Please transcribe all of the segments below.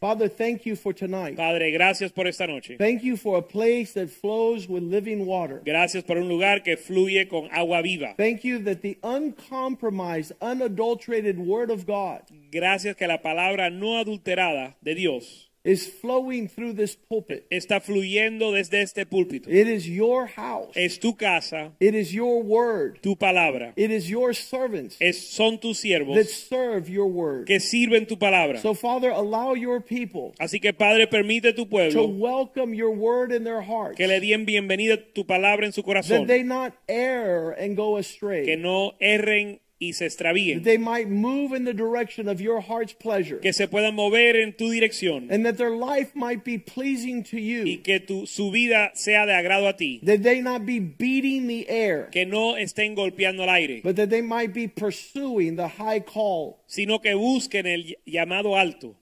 Father, thank you for tonight. Padre, gracias por esta noche. Thank you for a place that flows with living water. Gracias por un lugar que fluye con agua viva. Thank you that the uncompromised, unadulterated Word of God Gracias que la palabra no adulterada de Dios is flowing through this pulpit. está fluyendo desde este púlpito. It is your house. Es tu casa, It is your word. tu palabra. It is your servants Es, son tus siervos that serve your word. que sirven tu palabra. So, Father, allow your people Así que Padre, permite tu pueblo. to welcome your word in their hearts, que le den bienvenida tu palabra en su corazón. that they not err and go astray. Que no erren y se extravíen. they might move in the direction of your heart's pleasure, Que se puedan mover en tu dirección. and that their life might be pleasing to Y you, que tu, su vida sea de agrado a ti. that they not be beating the air, Que no estén golpeando al aire. but that they might be pursuing the high call sino que busquen el llamado alto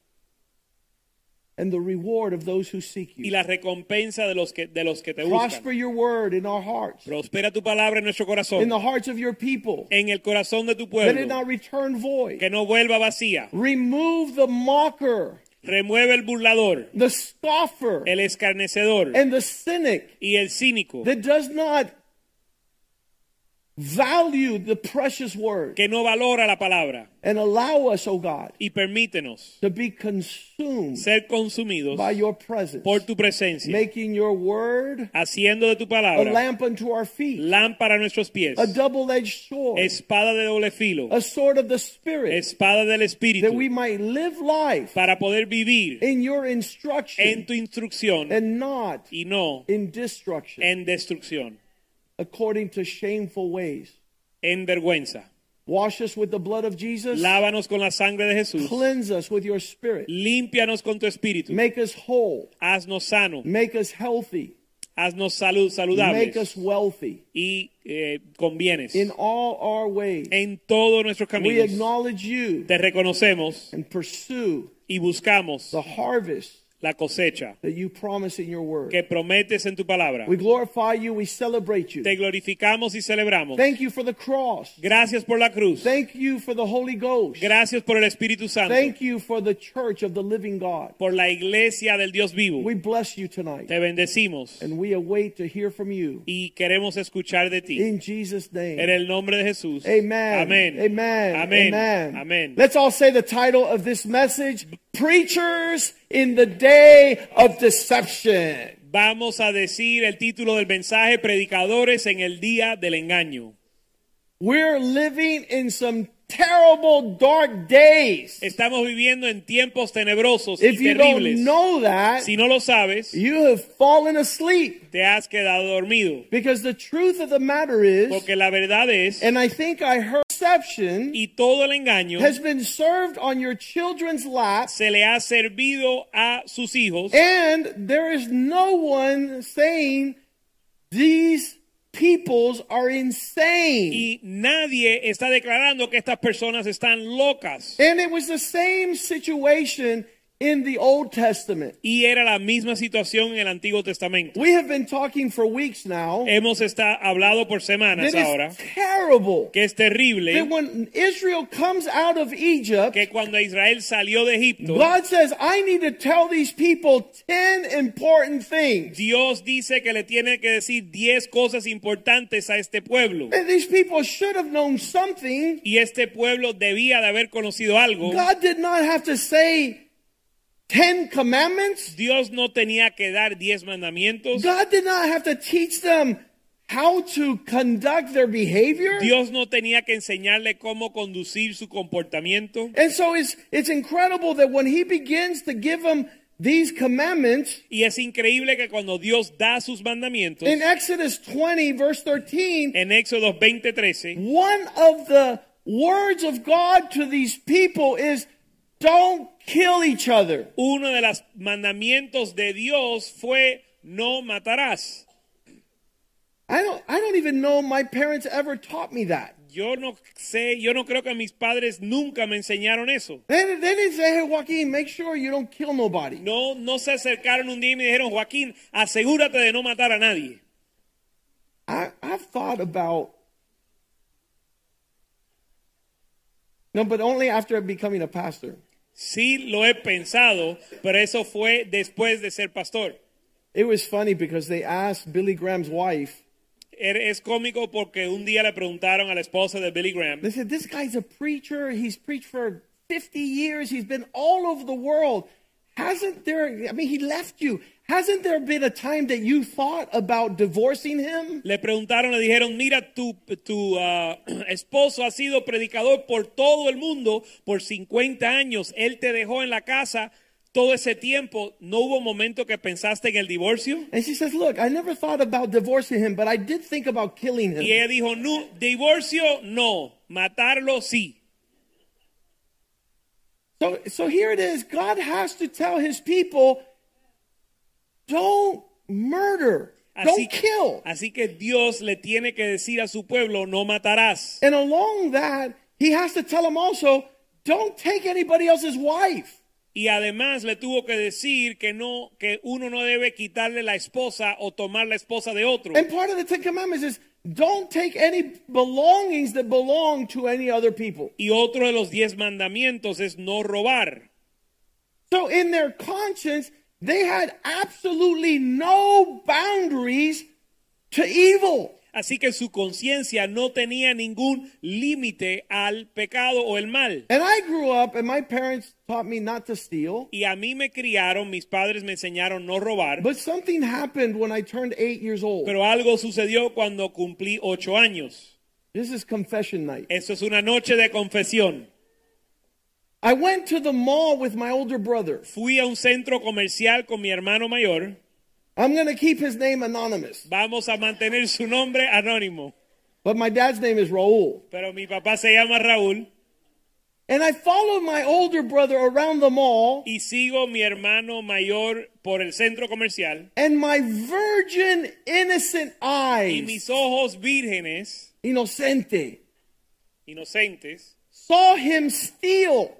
and the reward of those who seek y you. la recompensa de los que, de los que te Prosper buscan. your word in our hearts, Prospera tu palabra en nuestro in corazón, the hearts of your people, en el corazón de tu that it pueblo, not return void. que no vuelva vacía. Remove the mocker, Remueve el burlador, the scoffer, el escarnecedor and the cynic y el cínico, that does not value the precious word que no valora la palabra. and allow us, O God, Y permítenos to be consumed ser consumidos by your presence, por tu presencia, making your word haciendo de tu palabra a lamp unto our feet, lámpara a nuestros pies, a double-edged sword, espada de doble filo, a sword of the Spirit, espada del that we Espíritu, might live life para poder vivir in your en instruction tu instrucción and not y no in destruction en destrucción, according to shameful ways. en vergüenza. Wash us with the blood of Jesus. Lávanos con la sangre de Jesús. Cleanse us with your spirit. Límpianos con tu espíritu. Make us whole. Haznos sano. Make us healthy. Haznos salud saludables. Make us wealthy Y eh, convienes. in all our ways. En todos nuestros We acknowledge you Te reconocemos and pursue y buscamos the harvest la cosecha that you promise in your word. que prometes en tu palabra. We glorify you. We celebrate you. Te glorificamos y celebramos. Thank you for the cross. Gracias por la cruz. Thank you for the Holy Ghost. Gracias por el Espíritu Santo. Thank you for the church of the living God. Por la iglesia del Dios vivo. We bless you tonight. Te bendecimos And we await to hear from you. y queremos escuchar de ti. In Jesus' name. En el nombre de Jesús. Amen. Amén. Amen. Amén. Amen. Amén. Let's all say the title of this message Preachers in the Day of Deception. Vamos a decir el título del mensaje, Predicadores en el Día del Engaño. We're living in some terrible, dark days. Estamos viviendo en tiempos tenebrosos If y you terribles. don't know that, si no lo sabes, you have fallen asleep. te has quedado dormido. Because the truth of the matter is, Porque la verdad es, and I think I heard deception y todo el engaño has been served on your children's laps, se le ha servido a sus hijos and there is no one saying these peoples are insane. y nadie está declarando que estas personas están locas. And it was the same situation in the Old Testament. Y era la misma situación en el Antiguo Testamento. We have been talking for weeks now. Hemos está, hablado por semanas That ahora is terrible. que es terrible That when Israel comes out of Egypt, que cuando Israel salió de Egipto, God says, I need to tell these people 10 important things. Dios dice que le tiene que decir 10 cosas importantes a este pueblo. And these people should have known something. Y este pueblo debía de haber conocido algo. God did not have to say 10 commandments. Dios no tenía que dar 10 mandamientos. God did not have to teach them how to conduct their behavior. Dios no tenía que enseñarle cómo conducir su comportamiento. And so it's, it's incredible that when he begins to give them these commandments, Y es increíble que cuando Dios da sus mandamientos, in Exodus 20, verse 13, en Éxodo 20:13, one of the words of God to these people is don't kill each other. uno de los mandamientos de Dios fue no matarás. I don't I don't even know my parents ever taught me that. Yo no sé, yo no creo que mis padres nunca me enseñaron eso. They, didn't- they didn't say, hey, Joaquin, make sure you don't kill nobody. No, no se acercaron un día y me dijeron, Joaquín, asegúrate de no matar a nadie. I, I've thought about. No, but only after becoming a pastor. Sí lo he pensado, pero eso fue después de ser pastor. It was funny because they asked Billy Graham's wife, Er- Es cómico porque un día le preguntaron a la esposa de Billy Graham, they said, This guy's a preacher. He's preached for 50 years. He's been all over the world. Hasn't there, I mean, he left you. Hasn't there been a time that you thought about divorcing him? le preguntaron, le dijeron, mira, tu, tu ah, esposo ha sido predicador por todo el mundo por 50 años. Él te dejó en la casa todo ese tiempo. ¿No hubo momento que pensaste en el divorcio? And she says, Look, I never thought about divorcing him, but I did think about killing him. Y ella dijo, no, divorcio no, matarlo sí. So, so here it is. God has to tell his people, don't murder, don't kill. así que Dios le tiene que decir a su pueblo, no matarás. And along that, he has to tell them also, don't take anybody else's wife. Y además le tuvo que decir que no, que uno no debe quitarle la esposa o tomar la esposa de otro. And part of the Ten Commandments is don't take any belongings that belong to any other people. Y otro de los diez mandamientos es no robar. So in their conscience, they had absolutely no boundaries to evil. Así que su conciencia no tenía ningún límite al pecado o el mal. And I grew up, and my parents taught me not to steal. Y a mí me criaron, mis padres me enseñaron no robar, But something happened when I turned eight years old. pero algo sucedió cuando cumplí ocho años. This is confession night. Eso es una noche de confesión. I went to the mall with my older brother. Fui a un centro comercial con mi hermano mayor. I'm going to keep his name anonymous, Vamos a mantener su nombre anónimo. but my dad's name is Raul. Pero mi papá se llama Raúl And I followed my older brother around the mall, y sigo mi hermano mayor por el centro comercial. and my virgin, innocent eyes. Y mis ojos vírgenes, inocente, inocentes, saw him steal.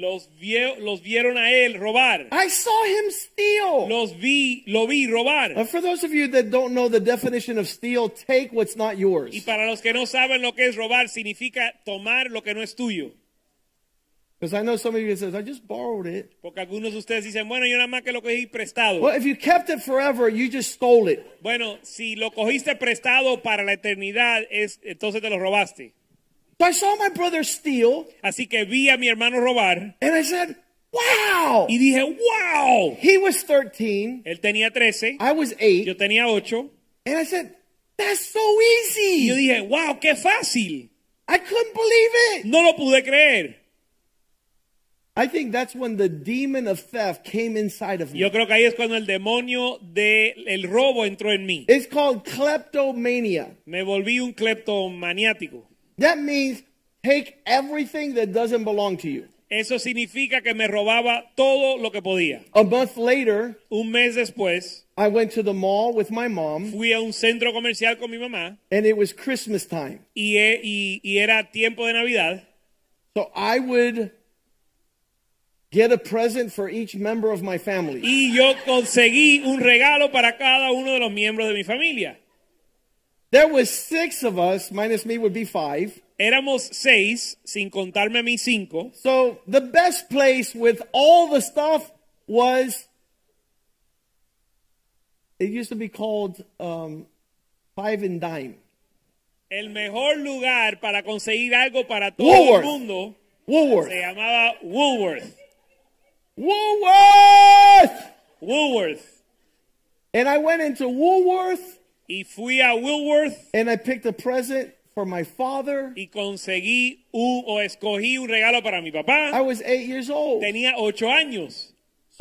Los, los vieron a él robar. I saw him steal. Los vi, lo vi robar. for those of you that don't know the definition of steal, take what's not yours. Y para los que no saben lo que es robar, significa tomar lo que no es tuyo. Because I know some of you says, I just borrowed it. Porque algunos de ustedes dicen, bueno, yo nada más que lo cogí prestado. Well, if you kept it forever, you just stole it. Bueno, si lo cogiste prestado para la eternidad, es, entonces te lo robaste. So I saw my brother steal, Así que vi a mi hermano robar and I said, wow. y dije, wow. He was 13. Él tenía 13, I was 8. yo tenía 8. And I said, that's so Y yo easy. dije, wow, qué fácil. I couldn't believe it. No lo pude creer. I think that's when the demon of theft came inside of me. Yo creo que ahí es cuando el demonio del el robo entró en mí. It's called kleptomania. Me volví un cleptomaniático. That means take everything that doesn't belong to you. Eso significa que me robaba todo lo que podía. A month later, Un mes después, I went to the mall with my mom, fui a un centro comercial con mi mamá and it was Christmas time. y, y- y era tiempo de Navidad. So I would get a present for each member of my family. Y yo conseguí un regalo para cada uno de los miembros de mi familia. There was six of us, minus me would be five. Éramos seis, sin contarme a mí cinco. So the best place with all the stuff was, it used to be called um, Five and Dime. El mejor lugar para conseguir algo para todo Woolworth. el mundo Woolworth. se llamaba Woolworth. Woolworth! Woolworth. And I went into Woolworth Y fui a Woolworth and I picked a present for my father. y conseguí un, o escogí un regalo para mi I was eight years old. Tenía ocho años.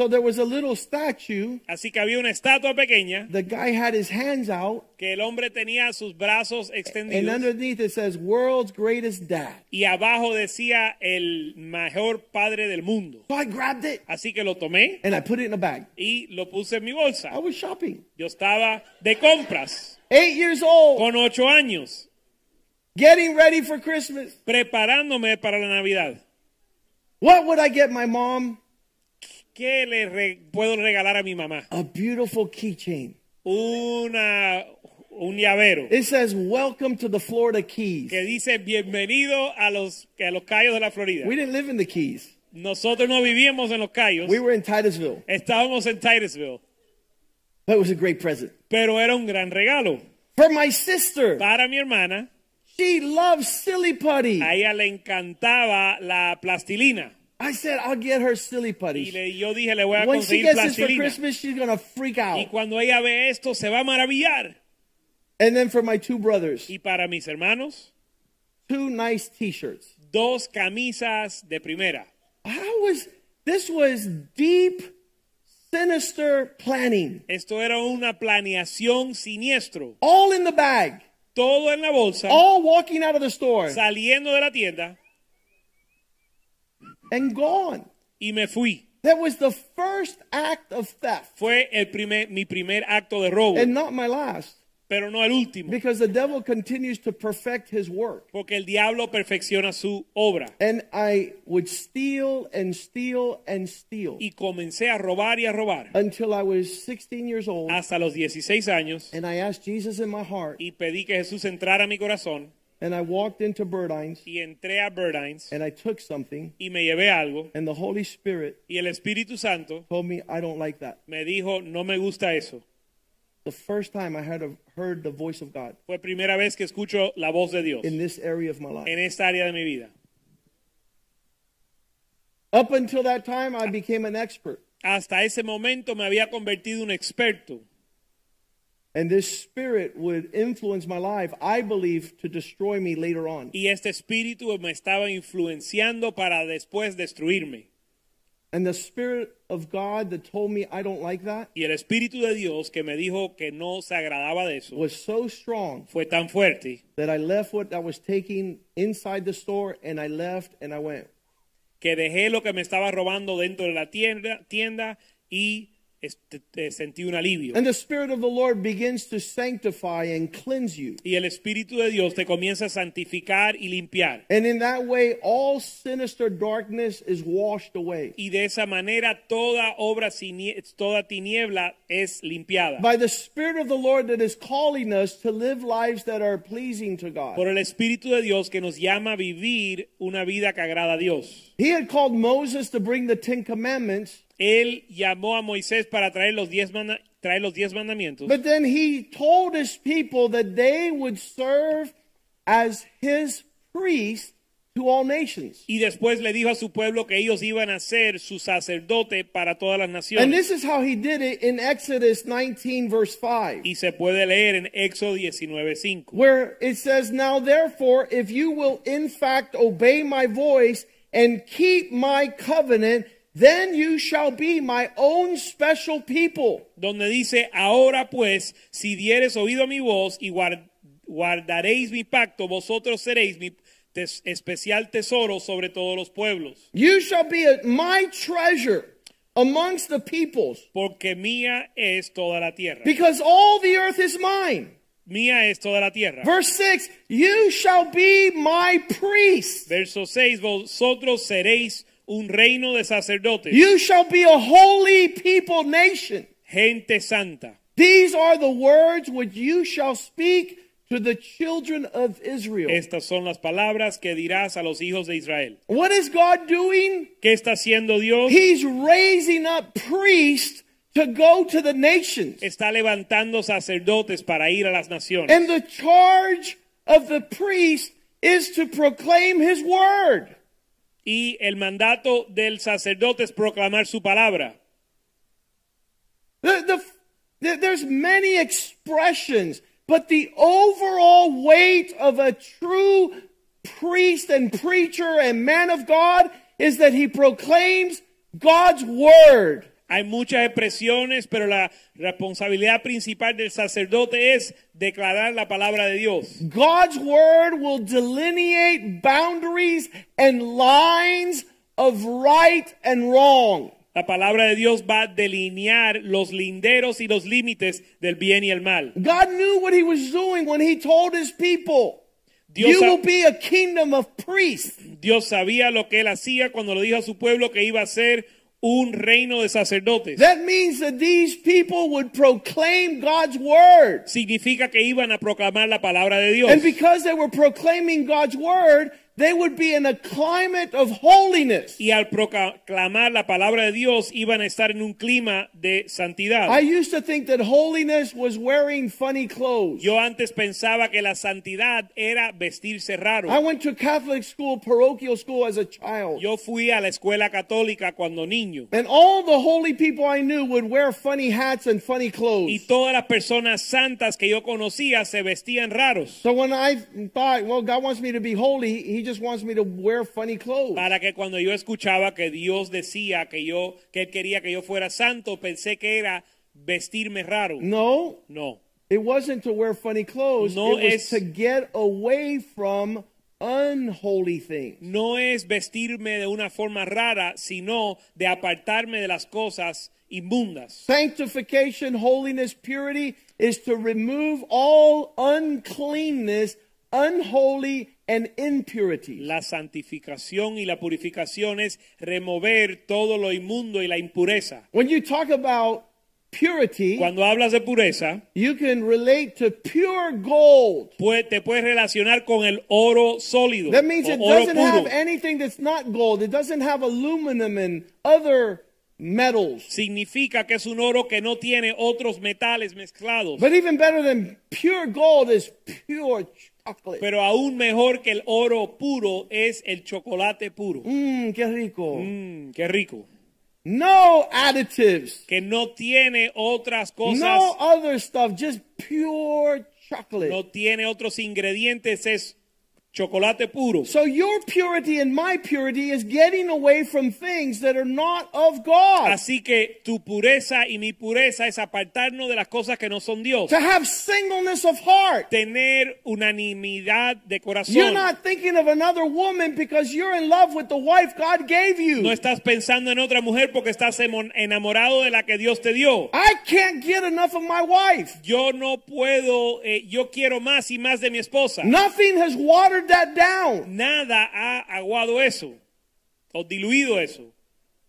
So there was a little statue. Así que había una estatua pequeña The guy had his hands out, que el hombre tenía sus brazos and extendidos underneath it says, World's Greatest Dad. y abajo decía el mejor padre del mundo. So I grabbed it Así que lo tomé and I put it in a bag. y lo puse en mi bolsa. I was shopping. Yo estaba de compras Eight years old, con ocho años, getting ready for Christmas. preparándome para la Navidad. What would I get my mom? ¿Qué le re- puedo regalar a mi mamá? A beautiful keychain. Una, un llavero It says, Welcome to the Florida Keys. que dice bienvenido a los, a los Cayos de la Florida. We didn't live in the Keys, Nosotros no vivíamos en los Cayos, we were in Titusville. estábamos en Titusville, But it was a great present. pero era un gran regalo. For my sister, Para mi hermana, she loves silly putty. a ella le encantaba la plastilina. I said, I'll get her silly Y putty. le, yo dije, le voy a When she conseguir gets this for plastilina. Christmas, she's going to freak Y out. cuando ella ve esto, se va a maravillar. And then for my two brothers, Y para mis hermanos, two nice t shirts. dos camisas de primera. How was this was deep, sinister planning. Esto era una planeación siniestro. All in the bag. Todo en la bolsa, All walking out of the store saliendo de la tienda, and gone. y me fui. That was the first act of theft. Fue el primer, mi primer acto de robo, And not my last. pero no el último, Because the devil continues to perfect his work. porque el diablo perfecciona su obra. And I would steal and steal and steal Y comencé a robar y a robar until I was 16 years old. hasta los 16 años And I asked Jesus in my heart. y pedí que Jesús entrara a mi corazón And I walked into Burdines y entré a and I took something. y me llevé algo And the Holy Spirit y el Espíritu Santo told me, I don't like that. me dijo, no me gusta eso. The first time I had heard the voice of God Fue primera vez que escucho la voz de Dios in this area of my life. en esta área de mi vida. Up until that time, I became an expert. Hasta ese momento me había convertido en un experto And this spirit would influence my life, I believe, to destroy me later on. y este espíritu me estaba influenciando para después destruirme. And the spirit of God that told me I don't like that Y el espíritu de Dios que me dijo que no se agradaba de eso was so strong fue tan fuerte that I left what I was taking inside the store and I left and I went. que dejé lo que me estaba robando dentro de la tienda, tienda y sentí un alivio. And the spirit of the Lord begins to sanctify and cleanse you. Y el espíritu de Dios te comienza a santificar y limpiar. And in that way, all sinister darkness is washed away. Y de esa manera toda obra, toda tiniebla es limpiada. By the Spirit of the Lord that is calling us to live lives that are pleasing to God. Por el Espíritu de Dios que nos llama a vivir una vida que agrada a Dios. He had called Moses to bring the Ten Commandments, Él llamó a Moisés para traer los diez, manda- traer los diez mandamientos. but then he told his people that they would serve as his priest to all nations. y después le dijo a su pueblo que ellos iban a ser su sacerdote para todas las naciones. And this is how he did it in Exodus 19, verse 5. Y se puede leer en Éxodo 19:5. where it says, Now therefore, if you will in fact obey my voice and keep my covenant, then you shall be my own special people. Donde dice, ahora pues, si dieres oído a mi voz y guard- guardaréis mi pacto, vosotros seréis mi tes- especial tesoro sobre todos los pueblos. You shall be a, my treasure amongst the peoples, Porque mía es toda la tierra. because all the earth is mine. Mía es toda la tierra. Verse 6 You shall be my priest. Verso 6, vosotros seréis un reino de sacerdotes, You shall be a holy people nation. gente santa. These are the words which you shall speak to the children of Israel. Estas son las palabras que dirás a los hijos de Israel. What is God doing? ¿Qué está haciendo Dios? He's raising up priests to go to the nations. Está levantando sacerdotes para ir a las naciones. And the charge of the priest is to proclaim his word. Y el mandato del sacerdote es proclamar su palabra. The, the, the- there's many expressions, but the overall weight of a true priest and preacher and man of God is that he proclaims God's word. Hay muchas expresiones, pero la responsabilidad principal del sacerdote es declarar la palabra de Dios. God's word will delineate boundaries and lines of right and wrong. La palabra de Dios va a delinear los linderos y los límites del bien y el mal. God knew what he was doing when he told his people, Dios You will be a kingdom of priests. Dios sabía lo que él hacía cuando le dijo a su pueblo que iba a ser un reino de sacerdotes. That means that these people would proclaim God's word. Significa que iban a proclamar la palabra de Dios. And because they were proclaiming God's word, they would be in a climate of holiness. Y al proclamar la palabra de Dios iban a estar en un clima de santidad. I used to think that holiness was wearing funny clothes. Yo antes pensaba que la santidad era vestirse raro. I went to Catholic school, parochial school as a child. Yo fui a la escuela católica cuando niño. And all the holy people I knew would wear funny hats and funny clothes. Y todas las personas santas que yo conocía se vestían raros. So when I thought, well, God wants me to be holy, He just wants me to wear funny clothes. Para que cuando yo escuchaba que Dios decía que yo que él quería que yo fuera santo, pensé que era vestirme raro. No, No. it wasn't to wear funny clothes. No it was es- to get away from unholy things. No es vestirme de una forma rara, sino de apartarme de las cosas inmundas. Sanctification, holiness, purity is to remove all uncleanness, unholy, and impurity. La santificación y la purificación es remover todo lo inmundo y la impureza. When you talk about purity, Cuando hablas de pureza, you can relate to pure gold. pues, te puedes relacionar con el oro sólido That means it doesn't puro. have anything that's not gold. It doesn't have aluminum and other metals. Significa que es un oro que no tiene otros metales mezclados. But even better than pure gold is pure chocolate. Pero aún mejor que el oro puro es el chocolate puro. Mmm, qué rico. Mm, qué rico. No additives. Que no tiene otras cosas, No other stuff, just pure chocolate. no tiene otros ingredientes, es chocolate puro. So your purity and my purity is getting away from things that are not of God. Así que tu pureza y mi pureza es apartarnos de las cosas que no son Dios. To have singleness of heart. Tener unanimidad de You're corazón. not thinking of another woman because you're in love with the wife God gave you. No estás pensando en otra mujer porque estás enamorado de la que Dios te dio. I can't get enough of my wife. Yo no puedo, eh, yo quiero más y más de mi esposa. Nothing has watered that down. Nada ha aguado eso o diluido eso.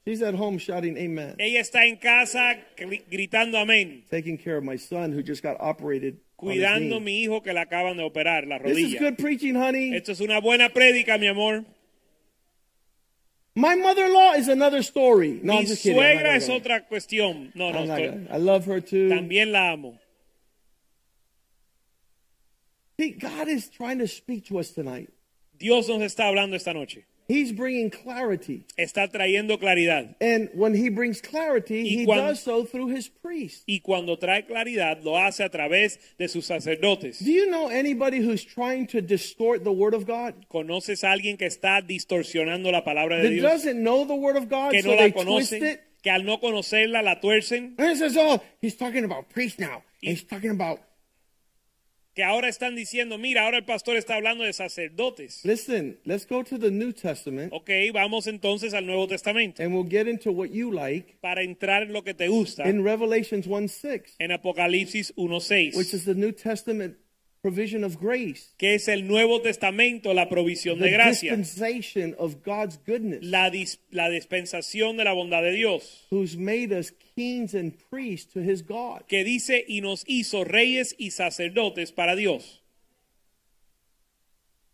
She's at home shouting amen. Ella está en casa gri- gritando amén, Taking care of my son who just got operated. cuidando a mi hijo que le acaban de operar la This is rodilla. good preaching, honey. Esto es una buena prédica, mi amor. My mother-in-law is another story. No, mi I'm just kidding. Suegra es otra cuestión. No, no, I'm not estoy- I love her too. también la amo. See, God is trying to speak to us tonight. Dios nos está hablando esta noche. He's bringing clarity. Está trayendo claridad. And when he brings clarity, Y he cuando- does so through his. Y cuando trae claridad, lo hace a través de sus sacerdotes. Do you know anybody who's trying to distort the word of God? ¿Conoces a alguien que está distorsionando la palabra de That Dios? doesn't know the word of God, Que so no they la twist it. que al no conocerla la tuercen, And it says, oh, he's talking about priests now. He's talking about. Que ahora están diciendo, mira, ahora el pastor está hablando de sacerdotes. Listen, let's go to the New Testament Ok, vamos entonces al Nuevo Testamento. and we'll get into what you like para entrar en lo que te gusta. in Revelations 1 6, en Apocalipsis which 1.6, is the New Testament provision of grace, que es el Nuevo Testamento, la provisión the de gracia, dispensation of God's goodness, la, dis- la dispensación de la bondad de Dios, who's made us kings and priests to his God. que dice y nos hizo reyes y sacerdotes para Dios.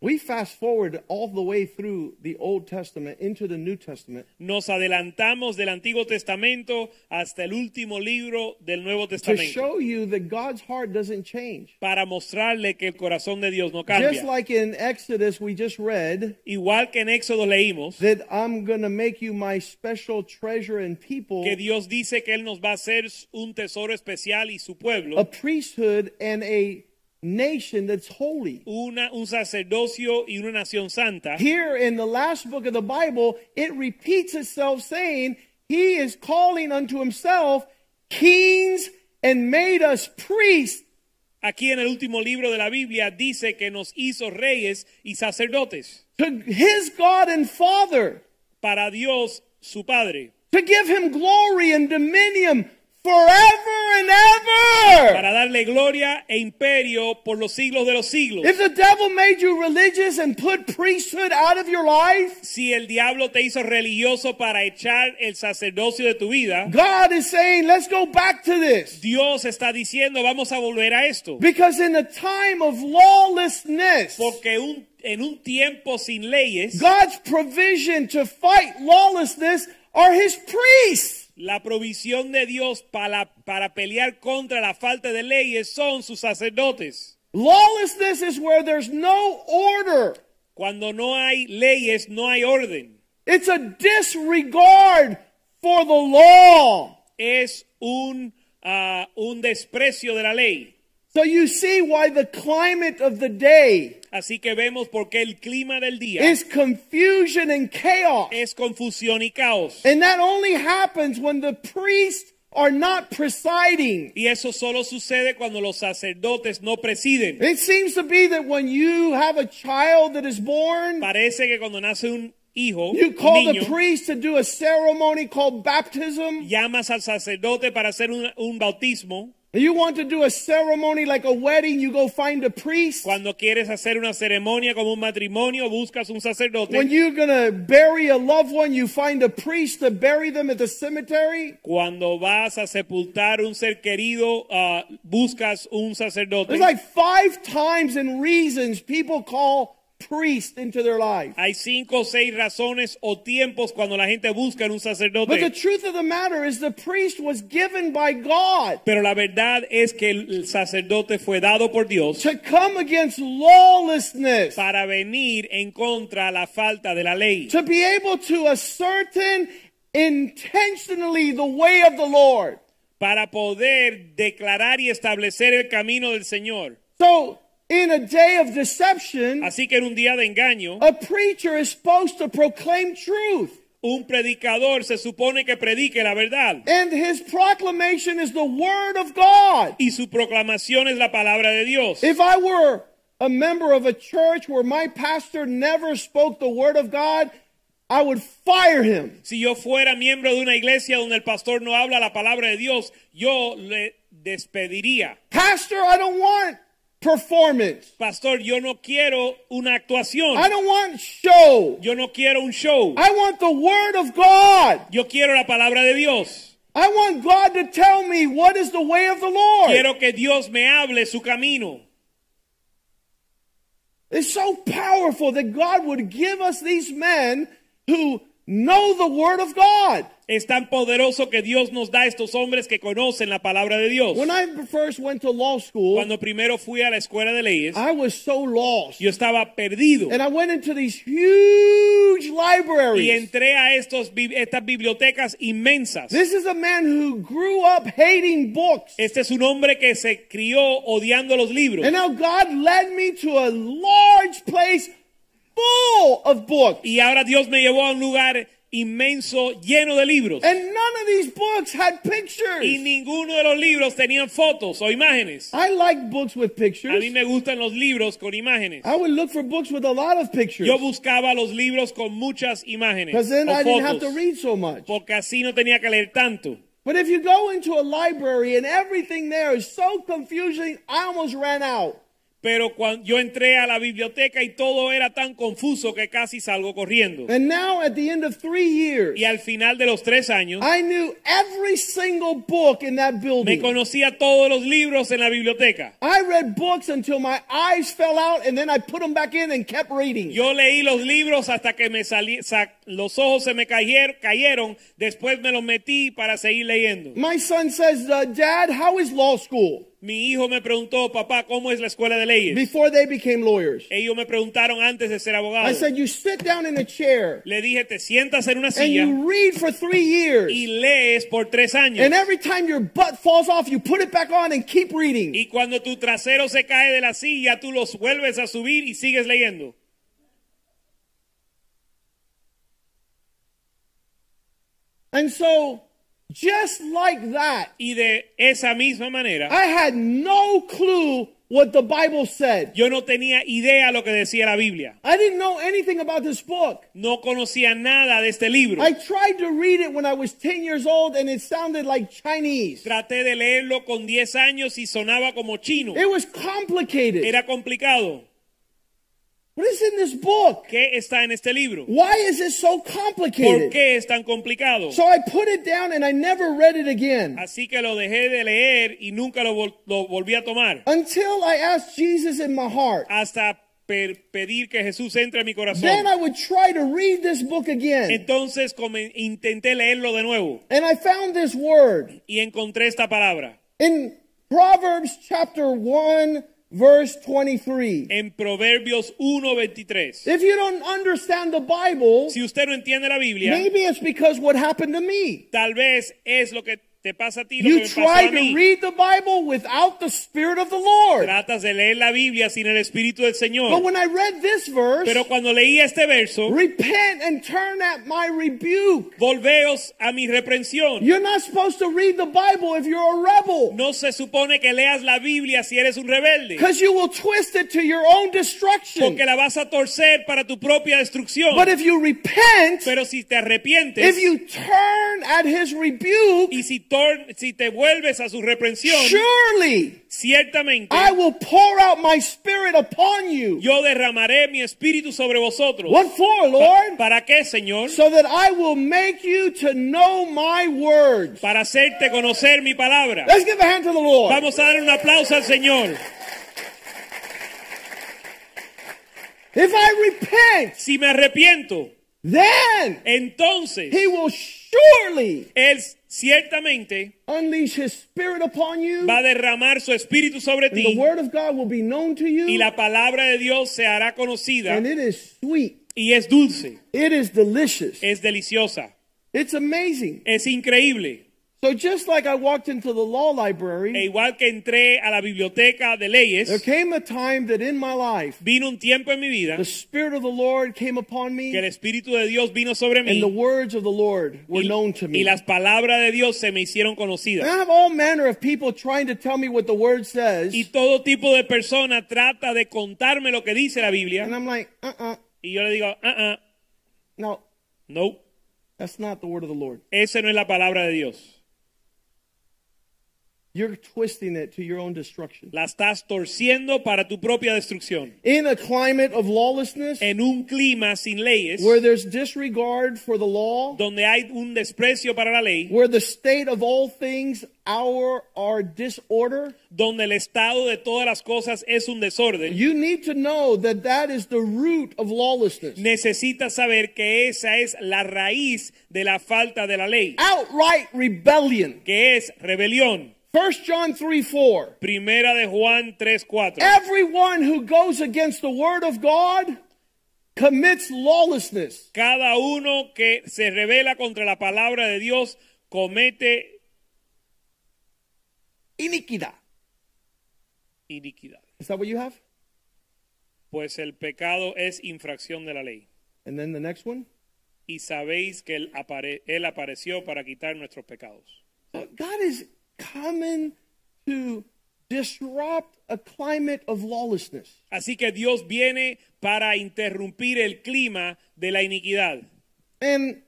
We fast forward all the way through the Old Testament into the New Testament Nos adelantamos del Antiguo Testamento hasta el último libro del Nuevo Testamento. to show you that God's heart doesn't change. para mostrarle que el corazón de Dios no cambia. Just like in Exodus, we just read Igual que en Éxodo leímos that I'm going to make you my special treasure and people, que Dios dice que Él nos va a hacer un tesoro especial y su pueblo. a priesthood and a nation that's holy. una, un sacerdocio y una nación santa. Here in the last book of the Bible, it repeats itself saying, he is calling unto himself kings and made us priests. Aquí en el último libro de la Biblia dice que nos hizo reyes y sacerdotes. To his God and Father. Para Dios su Padre, to give him glory and dominion forever and ever. para darle gloria e imperio por los siglos de los siglos. If the devil made you religious and put priesthood out of your life, Si el diablo te hizo religioso para echar el sacerdocio de tu vida, God is saying, let's go back to this. Dios está diciendo, vamos a volver a esto. Because in a time of lawlessness, Porque un- en un tiempo sin leyes, God's provision to fight lawlessness are his priests. La provisión de Dios para, para pelear contra la falta de leyes son sus sacerdotes. Lawlessness is where there's no order. Cuando no hay leyes, no hay orden. It's a disregard for the law. Es un, ah, un desprecio de la ley. So you see why the climate of the day Así que vemos por qué el clima del día is confusion and chaos. es confusión y caos. And that only happens when the priests are not presiding. Y eso solo sucede cuando los sacerdotes no presiden. It seems to be that when you have a child that is born, Parece que cuando nace un hijo, you call the priest to do a ceremony called baptism. llamas al sacerdote para hacer un, un bautismo. You want to do a ceremony like a wedding, you go find a priest. Cuando quieres hacer una ceremonia como un matrimonio, buscas un sacerdote. When you're going to bury a loved one, you find a priest to bury them at the cemetery. Cuando vas a sepultar un ser querido, ah, buscas un sacerdote. There's like five times and reasons people call priest into their life. Hay cinco o seis razones o tiempos cuando la gente busca en un But the sacerdote. truth of the matter is the priest was given by God Pero la verdad es que el sacerdote fue dado por Dios to come against lawlessness, para venir en contra la falta de la ley. to be able to ascertain intentionally the way of the Lord. Para poder declarar y establecer el camino del Señor. So, in a day of deception, Así que en un día de engaño, a preacher is supposed to proclaim truth. un predicador se supone que predique la verdad. And his proclamation is the word of God. Y su proclamación es la palabra de Dios. If I were a member of a church where my pastor never spoke the word of God, I would fire him. Si yo fuera miembro de una iglesia donde el pastor no habla la palabra de Dios, yo le despediría. Pastor, I don't want performance. Pastor, yo no quiero una actuación. I don't want show. Yo no quiero un show. I want the word of God. Yo quiero la palabra de Dios. I want God to tell me what is the way of the Lord. Quiero que Dios me hable su camino. It's so powerful that God would give us these men who know the word of God. Es tan poderoso que Dios nos da estos hombres que conocen la palabra de Dios. When I first went to law school, Cuando primero fui a la escuela de leyes, I was so lost. yo estaba perdido. And I went into these huge Y libraries. entré a estos, estas bibliotecas inmensas. This is a man who grew up hating books. Este es un hombre que se crió odiando los libros. And now God led me to a large place full of books. Y ahora Dios me llevó a un lugar inmenso lleno de libros. And none of these books had pictures. Y ninguno de los libros tenían fotos o imágenes. I like books with pictures. A mí me gustan los libros con imágenes. I would look for books with a lot of pictures. Yo buscaba los libros con muchas imágenes Because then o I didn't have to read so much. porque así no tenía que leer tanto. But if you go into a library and everything there is so confusing, I almost ran out. Pero cuando yo entré a la biblioteca y todo era tan confuso que casi salgo corriendo. And now at the end of three years, Y al final de los tres años I knew every single book in that me building. conocía todos los libros en la biblioteca. I read books until my eyes fell out and then I put them back in and kept reading. Yo leí los libros hasta que me salí, los ojos se me cayer- cayeron, después me los metí para seguir leyendo. My son says, uh, Dad, how is law school? Mi hijo me preguntó, papá, ¿cómo es la escuela de leyes? Before they became lawyers. Ellos me preguntaron antes de ser I abogado. said, You sit down in a chair Le dije, te sientas en una and silla you read for three years. y lees por tres años. And every time your butt falls off, you put it back on and keep reading. Y cuando tu trasero se cae de la silla, tú los vuelves a subir y sigues leyendo. And so, just like that, Y de esa misma manera, I had no clue what the Bible said. yo no tenía idea lo que decía la Biblia. I didn't know anything about this book. No conocía nada de este libro. I tried to read it when I was 10 years old and it sounded like Chinese. Traté de leerlo con 10 años y sonaba como chino. It was complicated. Era complicado. What is in this book? ¿Qué está en este libro? Why is it so complicated? ¿Por qué es tan complicado? So I put it down and I never read it again Así que lo dejé de leer y nunca lo, vol- lo volví a tomar. until I asked Jesus in my heart. Hasta pedir que Jesús entre en mi corazón. Then I would try to read this book again. Entonces intenté leerlo de nuevo And I found this word y encontré esta palabra in Proverbs chapter 1, verse 23. en Proverbios 1:23. If you don't understand the Bible, Si usted no entiende la Biblia, maybe it's because what happened to me. tal vez es lo que te pasa a ti, lo You que me pasó try a mí. to read the Bible without the Spirit of the Lord. Tratas de leer la Biblia sin el Espíritu del But Señor. when I read this verse, Pero cuando leí este verso, repent and turn at my rebuke. volveos a mi reprensión. You're not supposed to read the Bible if you're a rebel. No se supone que leas la Biblia si eres un rebelde, Because you will twist it to your own destruction. porque la vas a torcer para tu propia destrucción. But if you repent, Pero si te arrepientes if you turn at his rebuke, y si, si te vuelves a su reprensión, surely ciertamente I will pour out my spirit upon you. yo derramaré mi espíritu sobre vosotros. What for, Pa- Lord? ¿Para qué, Señor? So that I will make you to know my words. Para hacerte conocer mi palabra. Let's give a hand to the Lord. Vamos a dar un aplauso al Señor. If I repent, Si me arrepiento, then entonces he will surely Él ciertamente unleash his spirit upon you. va a derramar su espíritu sobre And the word of God will be known to y you. la palabra de Dios se hará conocida And it is sweet. y es dulce, It is delicious. es deliciosa, It's amazing. es increíble. So just like I walked into the law E library, igual que entré a la biblioteca de leyes, there came a time that in my life, vino un tiempo en mi vida the Spirit of the Lord came upon me, que el Espíritu de Dios vino sobre and the words of the Lord were y, known to y me. las palabras de Dios se me hicieron And. I have all manner of people trying to tell me what the word says, Y todo tipo de persona trata de contarme lo que dice la Biblia and I'm like, uh-uh, y yo le digo, ah, ah, no, no, that's not the word of the Lord. esa no es la palabra de Dios. You're twisting it to your own destruction. La estás torciendo para tu propia destrucción. In a climate of lawlessness, En un clima sin leyes, where there's disregard for the law, donde hay un desprecio para la ley, where the state of all things our are disorder, donde el estado de todas las cosas es un desorden, you need to know that that is the root of lawlessness. necesitas saber que esa es la raíz de la falta de la ley, Outright rebellion. que es rebelión. 1 John 3 4. Primera de Juan 3:4. Everyone who goes against the word of God commits lawlessness. Cada uno que se revela contra la palabra de Dios comete Iniquidad. iniquidad. Is that what you have? Pues el pecado es infracción de la ley. And then the next one. Y sabéis que él, apare- él apareció para quitar nuestros pecados. So God is coming to disrupt a climate of lawlessness. Así que Dios viene para interrumpir el clima de la iniquidad. And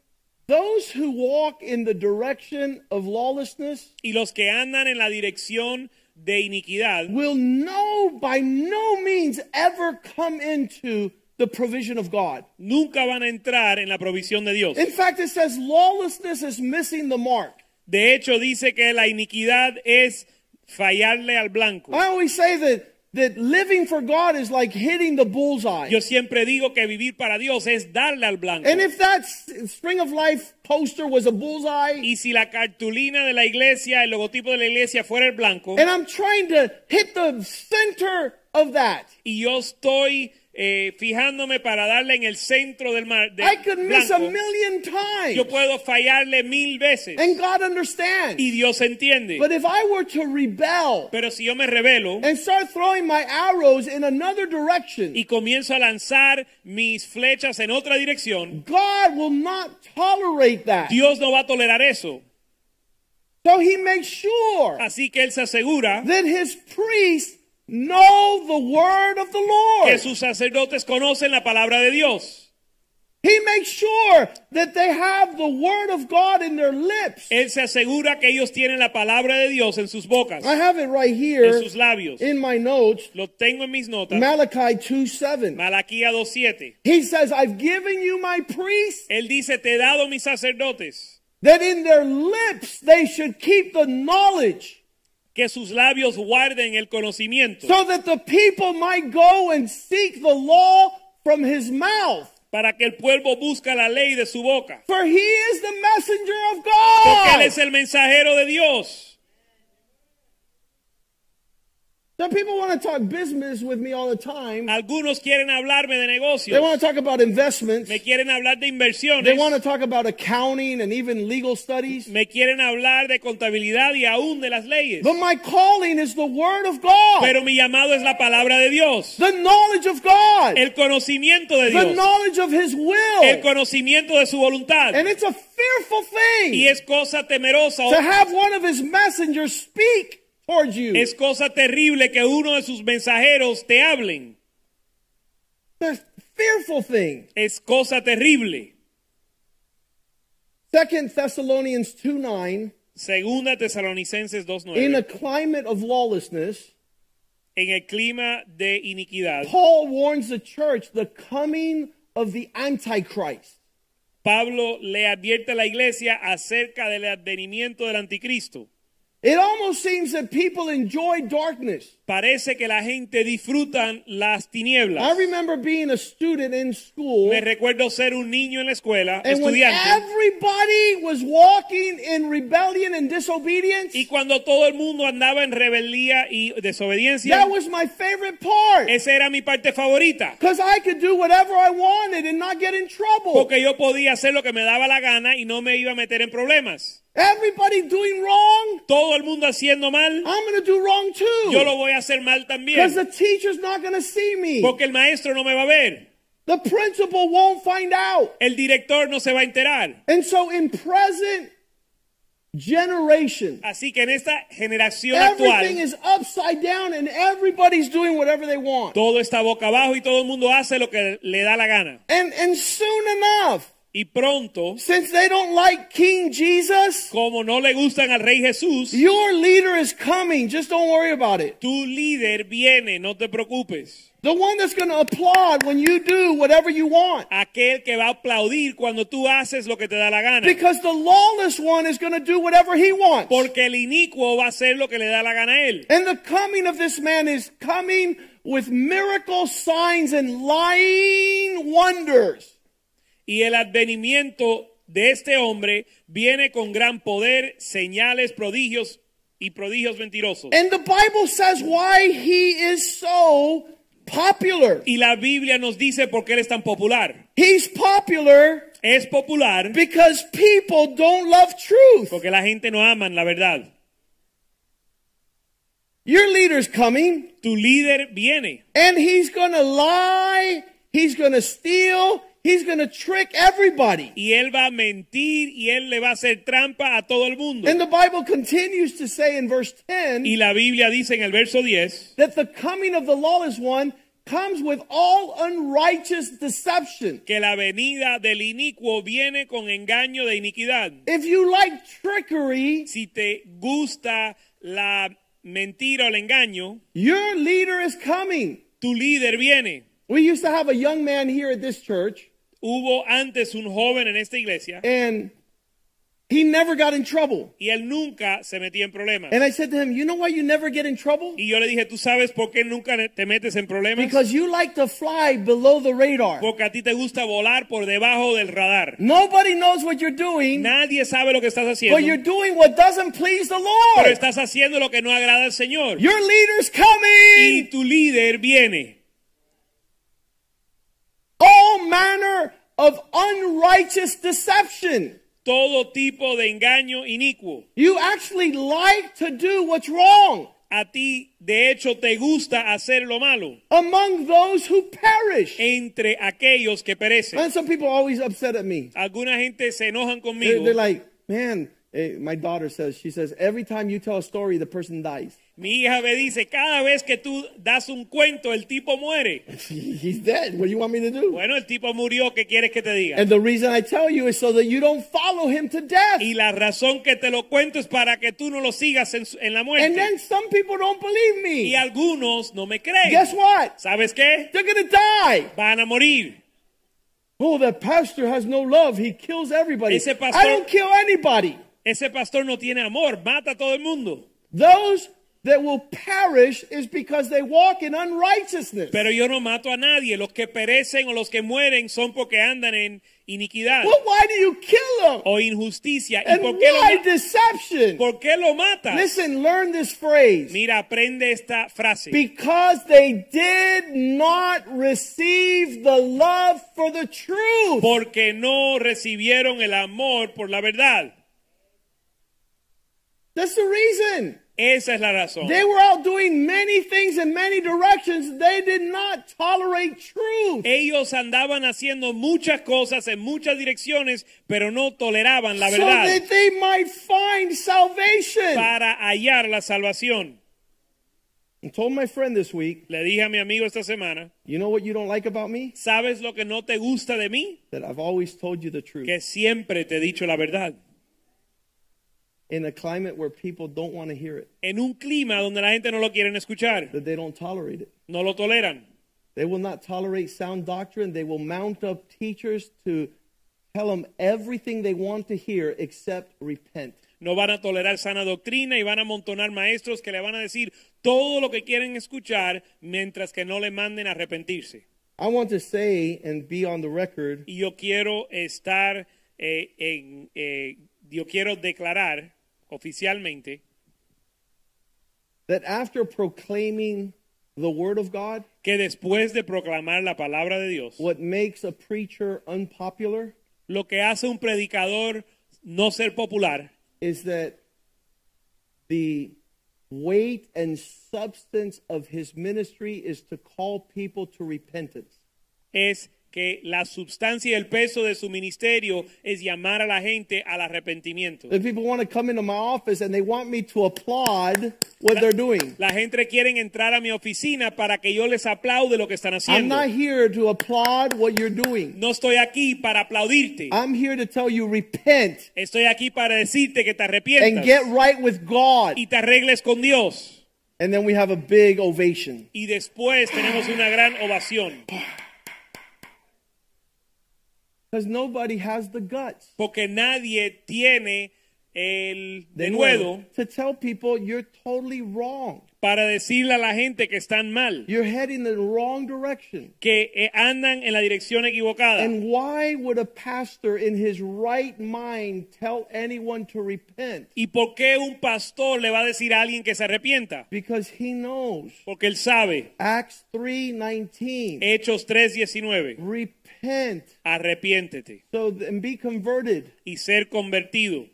those who walk in the direction of lawlessness Y los que andan en la dirección de iniquidad will no by no means ever come into the provision of God. nunca van a entrar en la provisión de Dios. In fact, it says lawlessness is missing the mark. De hecho, dice que la iniquidad es fallarle al blanco. I always say that that living for God is like hitting the bullseye. Yo siempre digo que vivir para Dios es darle al blanco. And if that Spring of Life poster was a bullseye, Y si la cartulina de la iglesia, el logotipo de la iglesia fuera el blanco, and I'm trying to hit the center of that, y yo estoy eh, fijándome para darle en el centro del mar. del I could miss a blanco, million times. yo puedo fallarle mil veces. And God understands. Y Dios entiende. But if I were to rebel Pero si yo me revelo and start throwing my arrows in another direction, y comienzo a lanzar mis flechas en otra dirección, God will not tolerate that. Dios no va a tolerar eso. So he makes sure Así que Él se asegura that his priests know the word of the Lord. que sus sacerdotes conocen la palabra de Dios. He makes sure that they have the word of God in their lips. Él se asegura que ellos tienen la palabra de Dios en sus bocas, I have it right en here sus labios. in my notes, Lo tengo en mis notas. Malachi 2 7. Malaquía 2.7. He says, I've given you my priests Él dice, te he dado mis sacerdotes, that in their lips they should keep the knowledge que sus labios guarden el conocimiento, so that the people might go and seek the law from his mouth. para que el pueblo busque la ley de su boca. For he is the messenger of Porque Él God. es el mensajero de Dios. Some people want to talk business with me all the time. Algunos quieren hablarme de They negocios, want to talk about investments. me quieren hablar de They inversiones, want to talk about accounting and even legal studies. me quieren hablar de contabilidad y aún de las leyes. But my calling is the word of God, Pero mi llamado es la palabra de Dios, the knowledge of God, el conocimiento de the Dios, knowledge of his el will. conocimiento de su voluntad. And it's a fearful Y thing es cosa temerosa, to have one of his messengers speak towards you. es cosa terrible que uno de sus mensajeros te hablen. Fearful thing. Es cosa terrible. Second Thessalonians 2 9, Segunda Tesalonicenses in a 2.9. climate of lawlessness, En el clima de iniquidad, Paul warns the church the coming of the Antichrist. Pablo le advierte a la iglesia acerca del advenimiento del anticristo. It almost seems that people enjoy darkness. Parece que la gente disfrutan las tinieblas. I remember being a student in school, Me recuerdo ser un niño en la escuela, and when everybody was walking in rebellion and disobedience, y cuando todo el mundo andaba en rebeldía y desobediencia, that was my favorite part. esa era mi parte favorita. Because I could do whatever I wanted and not get in trouble. Porque yo podía hacer lo que me daba la gana y no me iba a meter en problemas. Everybody doing wrong, Todo el mundo haciendo mal, I'm going to do wrong too. yo lo voy a hacer mal también. Because the teacher's not going to see me. Porque el maestro no me va a ver. The principal won't find out. El director no se va a enterar. And so in present generation, Así que en esta generación everything actual, is upside down and everybody's doing whatever they want. todo está boca abajo y todo el mundo hace lo que le da la gana. And and soon enough, Y pronto, since they don't like King Jesus, como no le gustan al rey Jesús, your leader is coming. Just don't worry about it. tu líder viene, no te preocupes. The one that's going to applaud when you do whatever you want. Aquel que va a aplaudir cuando tú haces lo que te da la gana. Because the lawless one is going to do whatever he wants. Porque el inicuo va a hacer lo que le da la gana a él. And the coming of this man is coming with miracle signs and lying wonders. Y el advenimiento de este hombre viene con gran poder, señales, prodigios y prodigios mentirosos. And the Bible says why he is so popular. Y la Biblia nos dice por qué él es tan popular. He's popular Es popular because people don't love truth. porque la gente no ama la verdad. Your leader's coming Tu líder viene and he's going to lie, he's going to steal, he's going to trick everybody. y él va a mentir y él le va a hacer trampa a todo el mundo. And the Bible continues to say in verse 10 Y la Biblia dice en el verso 10 that the coming of the lawless one comes with all unrighteous deception. que la venida del inicuo viene con engaño de iniquidad. If you like trickery, Si te gusta la mentira o el engaño, your leader is coming. tu líder viene. We used to have a young man here at this church, Hubo antes un joven en esta iglesia and he never got in trouble. y él nunca se metía en problemas. And I said to him, You know why you never get in trouble? Y yo le dije, ¿tú sabes por qué nunca te metes en problemas? Because you like to fly below the radar. Porque a ti te gusta volar por debajo del radar. Nobody knows what you're doing, Nadie sabe lo que estás but you're haciendo, doing what doesn't please the pero Lord. estás haciendo lo que no agrada al Señor. Your leader's Y coming. tu líder viene. Manner of unrighteous deception. Todo tipo de engaño inicuo. You actually like to do what's wrong A ti, de hecho, te gusta hacer lo malo among those who perish. entre aquellos que perecen. And some people always upset at me. Alguna gente se enojan They're, conmigo. they're like, man, eh, my daughter says, she says, every time you tell a story, the person dies. Mi hija me dice, cada vez que tú das un cuento, el tipo muere. He's dead. What do you want me to do? Bueno, el tipo murió, ¿qué quieres que te diga? And the reason I tell you is so that you don't follow him to death. Y la razón que te lo cuento es para que tú no lo sigas en, la And muerte. then some people don't believe Y me. algunos no me creen. Guess what? ¿Sabes qué? They're to die. Van a morir. Oh, that pastor has no love. He kills everybody. Ese pastor- I don't kill anybody. Ese pastor no tiene amor, mata a todo el mundo. Those that will perish is because they walk in unrighteousness. Pero yo no mato a nadie. Los que perecen o los que mueren son porque andan en iniquidad Well, why do you kill them? o injusticia. ¿Y And por qué, lo, why ma- deception? por qué lo matas? Listen, learn this phrase. Mira, aprende esta frase. Because they did not receive the love for the truth. Porque no recibieron el amor por la verdad. That's the reason. Esa es la razón. They were out doing many things in many directions. They did not tolerate truth. Ellos andaban haciendo muchas cosas en muchas direcciones, pero no toleraban la So verdad that they might find salvation. para hallar la salvación. I told my friend this week, Le dije a mi amigo esta semana, you know what you don't like about me? ¿sabes lo que no te gusta de mí? That I've always told you the truth. Que siempre te he dicho la verdad. In a climate where people don't want to hear it, En un clima donde la gente no lo quieren escuchar, that they don't tolerate it. no lo toleran. They will not tolerate sound doctrine. They will mount up teachers to tell them everything they want to hear except repent. No van a tolerar sana doctrina y van a amontonar maestros que le van a decir todo lo que quieren escuchar mientras que no le manden a arrepentirse. I want to say and be on the record Y yo quiero estar eh, en, eh, yo quiero declarar oficialmente that after proclaiming the word of God, que después de proclamar la palabra de Dios, what makes a preacher unpopular lo que hace un predicador no ser popular is that the weight and substance of his ministry is to call people to repentance. es que la sustancia y el peso de su ministerio es llamar a la gente al arrepentimiento. If people want to come into my office and they want me to applaud what they're doing, La gente quiere entrar a mi oficina para que yo les aplaude lo que están I'm haciendo. not here to applaud what you're doing. No estoy aquí para aplaudirte. I'm here to tell you repent Estoy aquí para decirte que te and arrepientas get right with God. y te arregles con Dios. And then we have a big ovation. Y después tenemos una gran ovación. Because nobody has the guts. Porque nadie tiene el de denuedo to tell people you're totally wrong. para decirle a la gente que están mal, You're heading in the wrong direction. que eh, andan en la dirección equivocada. And why would a pastor in his right mind tell anyone to repent? ¿Y por qué un pastor le va a decir a alguien que se arrepienta? Because he knows. Porque él sabe. Acts 3:19. Hechos 3:19. Repent Arrepiéntete so and be converted y ser convertido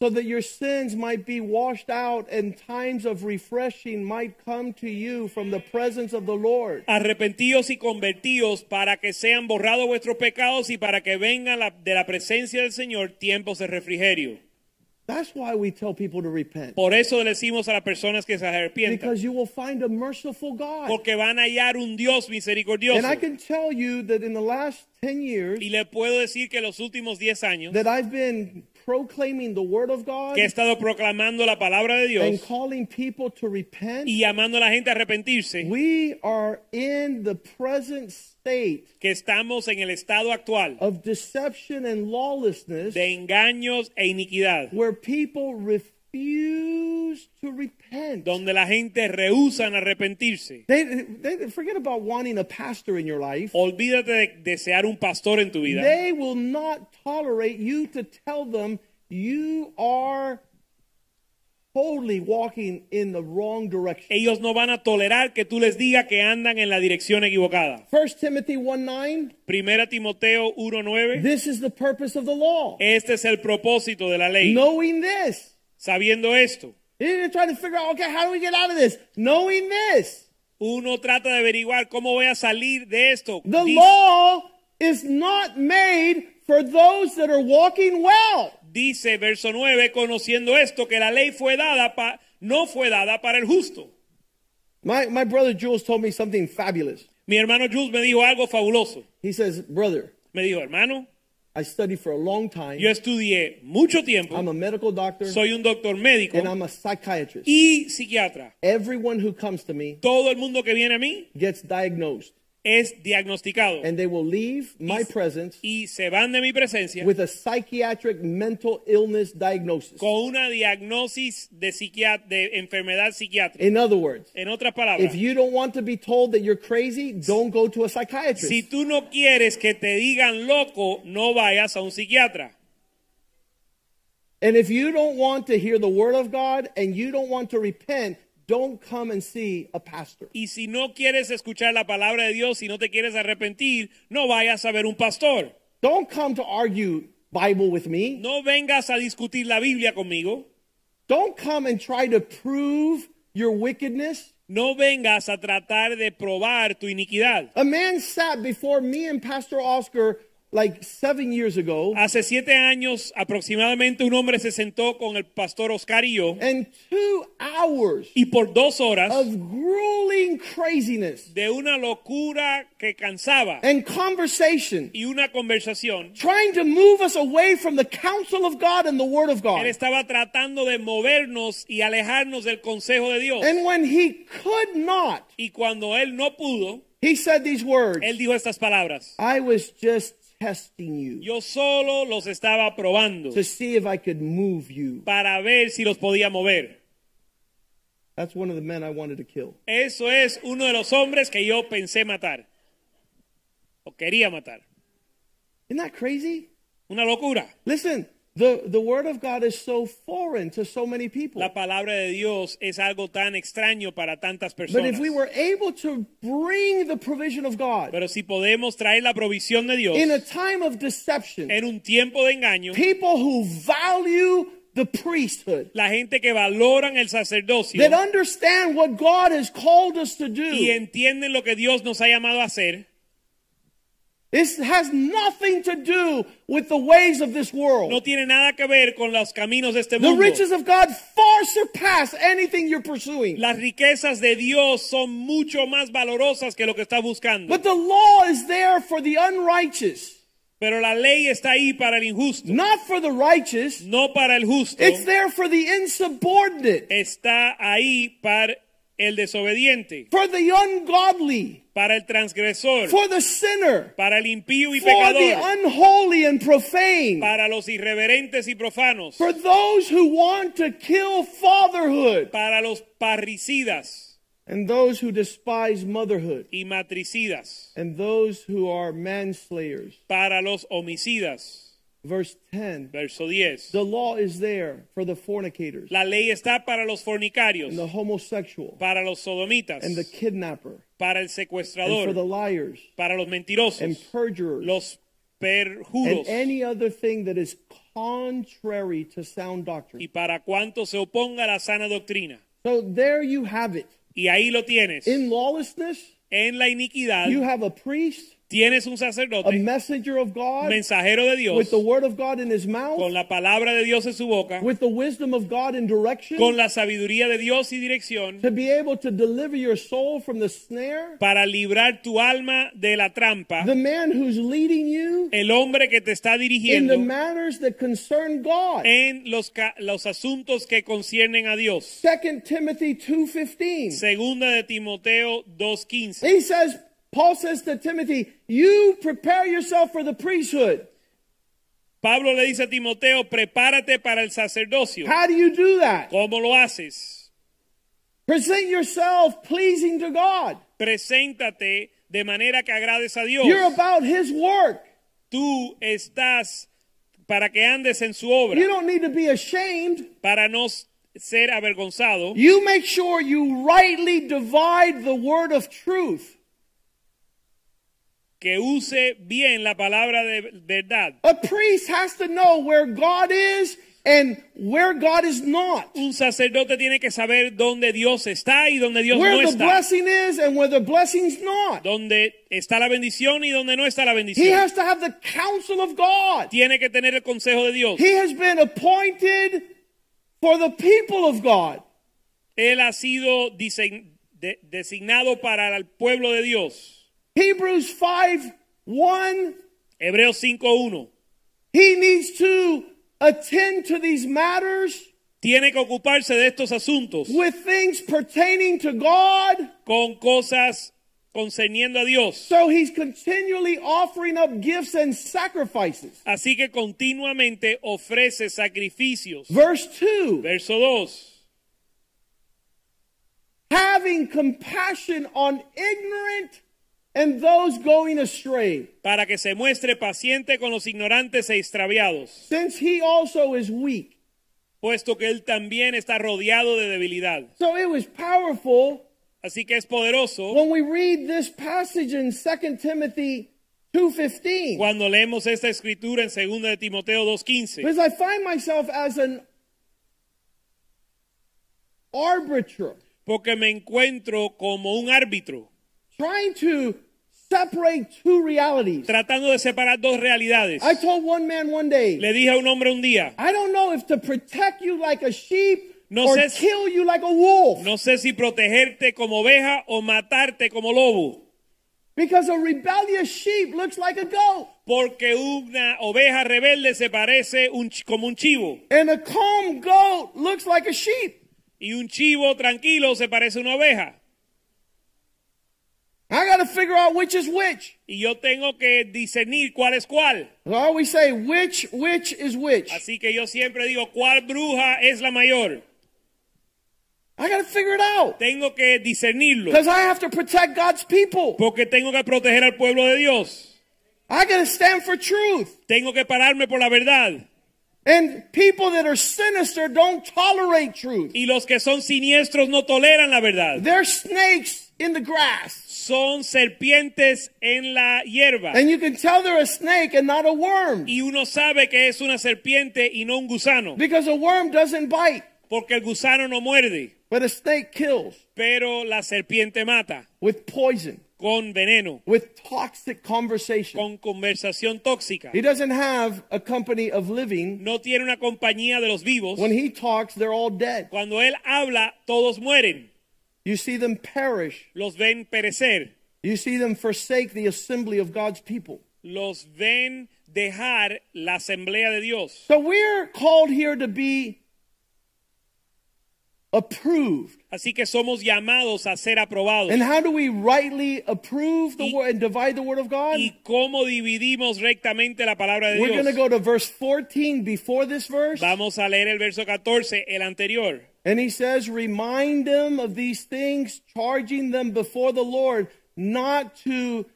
so that your sins might be washed out and times of refreshing might come to you from the presence of the Lord. Arrepentíos y convertíos para que sean borrados vuestros pecados y para que vengan la- de la presencia del Señor tiempos de refrigerio. That's why we tell people to repent. Por eso le decimos a las personas que se arrepientan. Because you will find a merciful God. Porque van a hallar un Dios misericordioso. And I can tell you that in the last 10 years Y le puedo decir que los últimos 10 años that I've been proclaiming the word of God que he estado proclamando la palabra de and Dios calling people to repent. y llamando a la gente a arrepentirse, We are in the present state que estamos en el estado actual of deception and lawlessness de engaños e iniquidad, where people refuse to repent. donde la gente rehúsa arrepentirse. They, they forget about wanting a pastor in your life. Olvídate de desear un pastor en tu vida. They will not tolerate you to tell them you are totally walking in the wrong direction. Ellos no van a tolerar que tú les digas que andan en la dirección equivocada. 1 Timothy 1 9, Primera Timoteo 1.9. this is the purpose of the law. Este es el propósito de la ley. Knowing this. Sabiendo esto, You're trying to figure out, okay, how do we get out of this? Knowing this. uno trata de averiguar cómo voy a salir de esto. The Dice- law is not made for those that are walking well. Dice verso 9, conociendo esto, que la ley fue dada pa- no fue dada para el justo. My, my brother Jules told me something fabulous. Mi hermano Jules me dijo algo fabuloso. He says, Brother, Me dijo, hermano, I studied for a long time. yo estudié mucho tiempo, I'm a medical doctor soy un doctor médico and I'm a psychiatrist. y psiquiatra. Everyone who comes to me Todo el mundo que viene a mí gets diagnosed es diagnosticado and they will leave my y, presence y se van de mi presencia with a psychiatric mental illness diagnosis. con una diagnosis de enfermedad psiquiátrica. In other words, En otras palabras, if you don't want to be told that you're crazy, don't go to a psychiatrist. si tú no quieres que te digan loco, no vayas a un psiquiatra. And if you don't want to hear the word of God and you don't want to repent, don't come and see a pastor. Y si no quieres escuchar la palabra de Dios, si no te quieres arrepentir, no vayas a ver un pastor. Don't come to argue Bible with me. No vengas a discutir la Biblia conmigo. Don't come and try to prove your wickedness. No vengas a tratar de probar tu iniquidad. A man sat before me and Pastor Oscar like seven years ago, Hace siete años aproximadamente un hombre se sentó con el pastor Oscar y yo and two hours y por dos horas of grueling craziness de una locura que cansaba and conversation y una conversación, trying to move us away from the counsel of God and the word of él God. estaba tratando de movernos y alejarnos del consejo de Dios. And when he could not, Y cuando él no pudo, he said these words él dijo estas palabras. I was just testing you Yo solo los estaba probando to see if I could move you. para ver si los podía mover. That's one of the men I wanted to kill. Eso es uno de los hombres que yo pensé matar. O quería matar. Isn't that crazy? Una locura. Listen, the, the word of God is so foreign to so many people. La palabra de Dios es algo tan extraño para tantas personas. But if we were able to bring the provision of God Pero si podemos traer la provisión de Dios in a time of deception, en un tiempo de engaño, people who value the priesthood, la gente que valoran el sacerdocio that understand what God has called us to do. y entienden lo que Dios nos ha llamado a hacer, this has nothing to do with the ways of this world. no tiene nada que ver con los caminos de este mundo. The riches of God far surpass anything you're pursuing. Las riquezas de Dios son mucho más valorosas que lo que está buscando. But the law is there for the unrighteous, Pero la ley está ahí para el injusto, not for the righteous. no para el justo. It's there for the insubordinate, Está ahí para el desobediente, for the ungodly, para el transgresor, for the sinner, para el impío y for the unholy and profane, para los irreverentes y profanos, for those who want to kill fatherhood, para los parricidas and those who despise motherhood, y matricidas, and those who are manslayers. para los homicidas. Verse 10 Verso 10. The law is there for the fornicators, La ley está para los fornicarios, and the homosexual, para los sodomitas, and the kidnapper, para el secuestrador. and for the liars, para los mentirosos. and perjurers, los perjuros. and any other thing that is contrary to sound doctrine. y para cuanto se oponga a la sana doctrina. So there you have it. Y ahí lo tienes. In lawlessness, En la iniquidad you have a priest, tienes un a sacerdote, messenger of God, mensajero de Dios, with the word of God in his mouth, con la palabra de Dios en su boca, with the wisdom of God in direction, con la sabiduría de Dios y dirección, to be able to deliver your soul from the snare. para librar tu alma de la trampa. The man who's leading you El hombre que te está in the dirigiendo matters that concern God. en los, asuntos que conciernen a Dios. 2 Timothy 2:15. Segunda de Timoteo 2.15. He says, Paul says to Timothy, you prepare yourself for the priesthood. Pablo le dice a Timoteo, prepárate para el sacerdocio. How do you do that? ¿Cómo lo haces? Present yourself pleasing to God. Preséntate de manera que agrades a Dios. You're about his work. Tú estás para que andes en su obra, You don't need to be ashamed. para no ser avergonzado, you make sure you rightly divide the word of truth. Que use bien la palabra de verdad. A priest has to know where God is and where God is not. Un sacerdote tiene que saber dónde Dios está y dónde Dios Where no the está. blessing is and where the blessing's not. Dónde está la bendición y dónde no está la He bendición. has to have the counsel of God. Tiene que tener el consejo de Dios. He has been appointed for the people of God. Él ha sido designado para el pueblo de Dios. Hebrews 5 1. Hebreos 5.1. He needs to attend to these matters Tiene que ocuparse de estos asuntos with things pertaining to God. con cosas concerniendo a Dios. So he's continually offering up gifts and sacrifices. Así que continuamente ofrece sacrificios. Verse 2 Verso 2. having compassion on ignorant and those going astray, Para que se muestre paciente con los ignorantes e extraviados, since he also is weak. puesto que él también está rodeado de debilidad. So it was powerful Así que es poderoso when we read this passage in 2 Timothy 2:15. cuando leemos esta escritura en 2 de Timoteo 2.15. Because I find myself as an arbiter Porque me encuentro como un árbitro, trying to separate two realities. tratando de separar dos realidades. I told one man one day, Le dije a un hombre un día, I don't know if to protect you like a sheep No or sé si- kill you like a wolf. no sé si protegerte como oveja o matarte como lobo. Because a rebellious sheep looks like a goat. Porque una oveja rebelde se parece un como un chivo. And a calm goat looks like a sheep. Y un chivo tranquilo se parece a una oveja. I got to figure out which is which. Y yo tengo que discernir cuál es cuál. I always say which, which is which. Así que yo siempre digo cuál bruja es la mayor. I got to figure it out. Tengo que discernirlo. Because I have to protect God's people. Porque tengo que proteger al pueblo de Dios. I got to stand for truth. Tengo que pararme por la verdad. And people that are sinister don't tolerate truth. Y los que son siniestros no toleran la verdad. They're snakes in the grass. Son serpientes en la hierba. And you can tell they're a snake and not a worm. Y uno sabe que es una serpiente y no un gusano. Because a worm doesn't bite, Porque el gusano no muerde. but a snake kills Pero la serpiente mata. with poison, Con veneno. with toxic conversation. Con conversación tóxica. He doesn't have a company of living. No tiene una compañía de los vivos. When he talks, they're all dead. Cuando él habla, todos mueren. You see them perish. Los ven perecer. You see them forsake the assembly of God's people. Los ven dejar la asamblea de Dios. So we're called here to be approved. Así que somos llamados a ser aprobados. And how do we rightly approve the Y- word and divide the word of God? ¿Y cómo dividimos rectamente la palabra de We're going to go to verse 14 before this verse. Vamos a leer el verso 14, el anterior. And he says, Remind them of these things, charging them before the Lord not to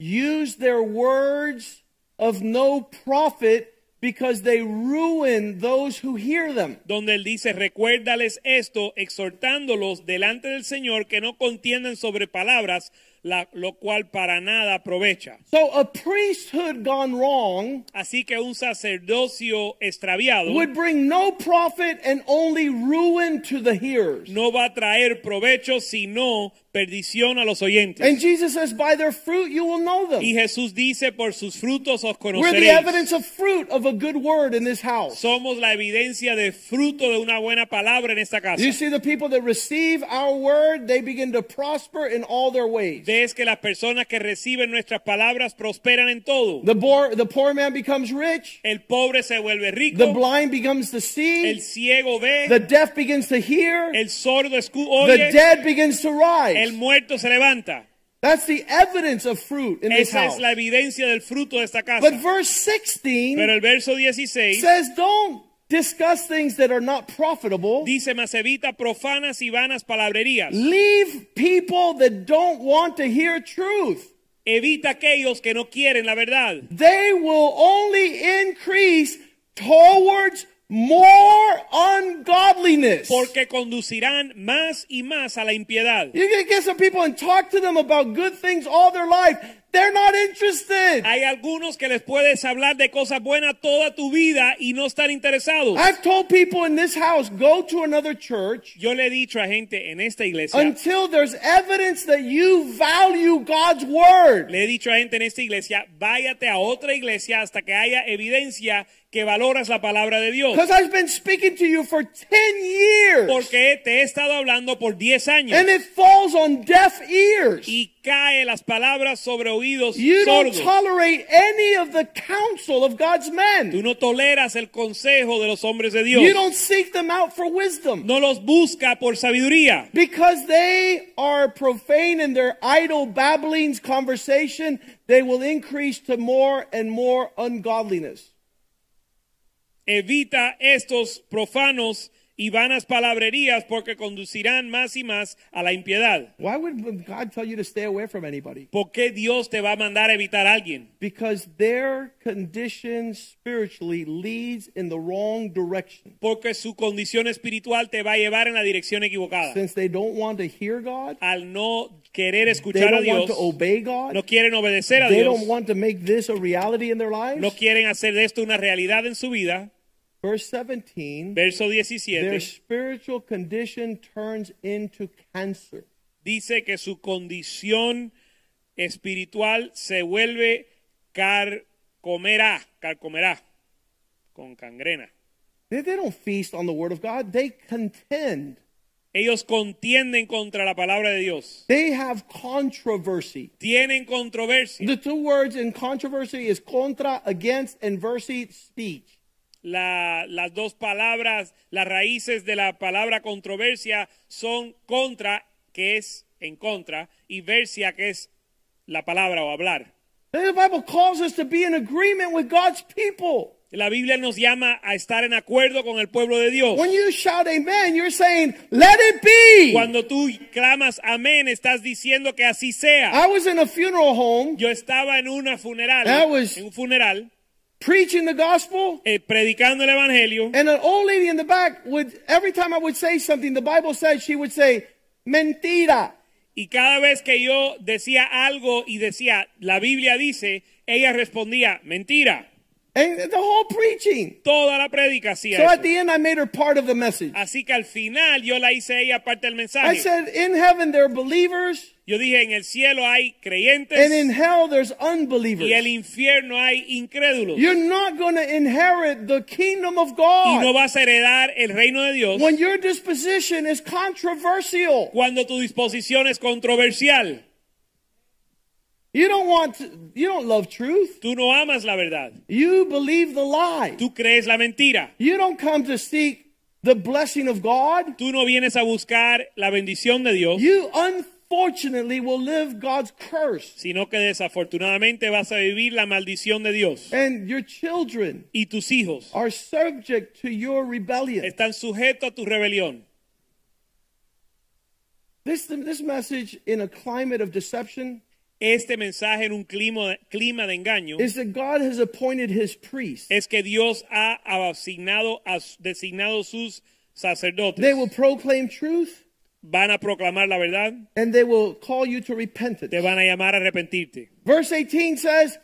use their words of no profit because they ruin those who hear them. donde él dice, recuérdales esto, exhortándolos delante del Señor que no contiendan sobre palabras, la- lo cual para nada aprovecha. So a priesthood gone wrong Así que un sacerdocio extraviado would bring no profit and only ruin to the hearers. no va a traer provecho, sino perdición a los oyentes. And Jesus says, By their fruit you will know them. y Jesús dice, por sus frutos os conoceréis. We're the evidence of fruit of a good word in this house. Somos la evidencia de fruto de una buena palabra en esta casa. You see the people that receive our word, they begin to prosper in all their ways. Ves que las personas que reciben nuestras palabras prosperan en todo. The poor, the poor man becomes rich. El pobre se vuelve The rico, blind begins to el see. ciego ve, The deaf begins to hear. el sordo escu The dead begins to el rise. muerto se levanta. That's the evidence of fruit in this Esa house. es la evidencia del fruto de esta casa. But verse 16 Pero el verso 16 says, Don't discuss things that are not profitable. dice, mas evita profanas y vanas palabrerías. Leave people that don't want to hear truth. Evita aquellos que no quieren la verdad. They will only increase towards more ungodliness. porque conducirán más y más a la impiedad. You can get some people and talk to them about good things all their life. They're not interested. Hay algunos que les puedes hablar de cosas buenas toda tu vida y no están interesados. I've told people in this house, go to another church Yo le he dicho a gente en esta iglesia, until there's evidence that you value God's word. le he dicho a gente en esta iglesia, váyate a otra iglesia hasta que haya evidencia que valoras la palabra de Dios. Because I've been speaking to you for 10 years. Porque te he estado hablando por 10 años And it falls on deaf ears. y cae las palabras sobre oídos You don't tolerate any of the counsel of God's men. Tú no toleras el consejo de los hombres de Dios. You don't seek them out for wisdom. No los busca por sabiduría. Because they are profane in their idle babblings conversation, they will increase to more and more ungodliness. Evita estos profanos y vanas palabrerías porque conducirán más y más a la impiedad. Why would God tell you to stay away from anybody? ¿Por qué Dios te va a mandar a evitar a alguien? Because their condition spiritually leads in the wrong direction. Porque su condición espiritual te va a llevar en la dirección equivocada. Since they don't want to hear God, Al no querer escuchar a Dios, to obey God, no quieren obedecer a they Dios, don't want to make this a reality in their lives. no quieren hacer de esto una realidad en su vida. Verse 17 Verso their spiritual condition turns into cancer. dice que su condición espiritual se vuelve carcomerá, carcomerá, con cangrena. They, they don't feast on the word of God, they contend. Ellos contienden contra la palabra de Dios. They have controversy. Tienen controversia. The two words in controversy is contra, against, and versi, speech. La- las dos palabras, las raíces de la palabra controversia son contra, que es en contra, y versia, que es la palabra o hablar. The Bible calls us to be in agreement with God's people. La Biblia nos llama a estar en acuerdo con el pueblo de Dios. When you shout amen, you're saying, let it be. Cuando tú clamas amén, estás diciendo que así sea. I was in a funeral home Yo estaba en una funeral, That was- en un funeral, preaching the gospel, eh, predicando el evangelio, and an old lady in the back would, every time I would say something, the Bible said she would say, mentira. y cada vez que yo decía algo y decía, la Biblia dice, ella respondía, mentira. And the whole preaching. Toda la prédica hacía So at the end, I made her part of the message. Así que al final yo la hice ella parte del I said, in heaven, there are believers, Yo dije, en el cielo hay creyentes and in hell, there's y el unbelievers. infierno hay incrédulos. You're not going to inherit the kingdom of Y no God vas a heredar el reino de Dios when your disposition is controversial. cuando tu disposición es controversial. You don't want to, you don't love truth. Tú no amas la verdad. You believe the lie. Tú crees la mentira. You don't come to seek the blessing of God. Tú no vienes a buscar la bendición de Dios, You unfortunately will live God's curse. sino que desafortunadamente vas a vivir la maldición de Dios. And your children Y tus hijos are subject to your rebellion. están sujetos a tu rebelión. This, this message in a climate of deception Este mensaje en un clima, clima de engaño is that God has appointed his priests. es que Dios ha asignado, ha designado sus sacerdotes. They will proclaim truth Van a proclamar la verdad, and they will call you to repentance. te van a llamar a arrepentirte. Verse 18 says,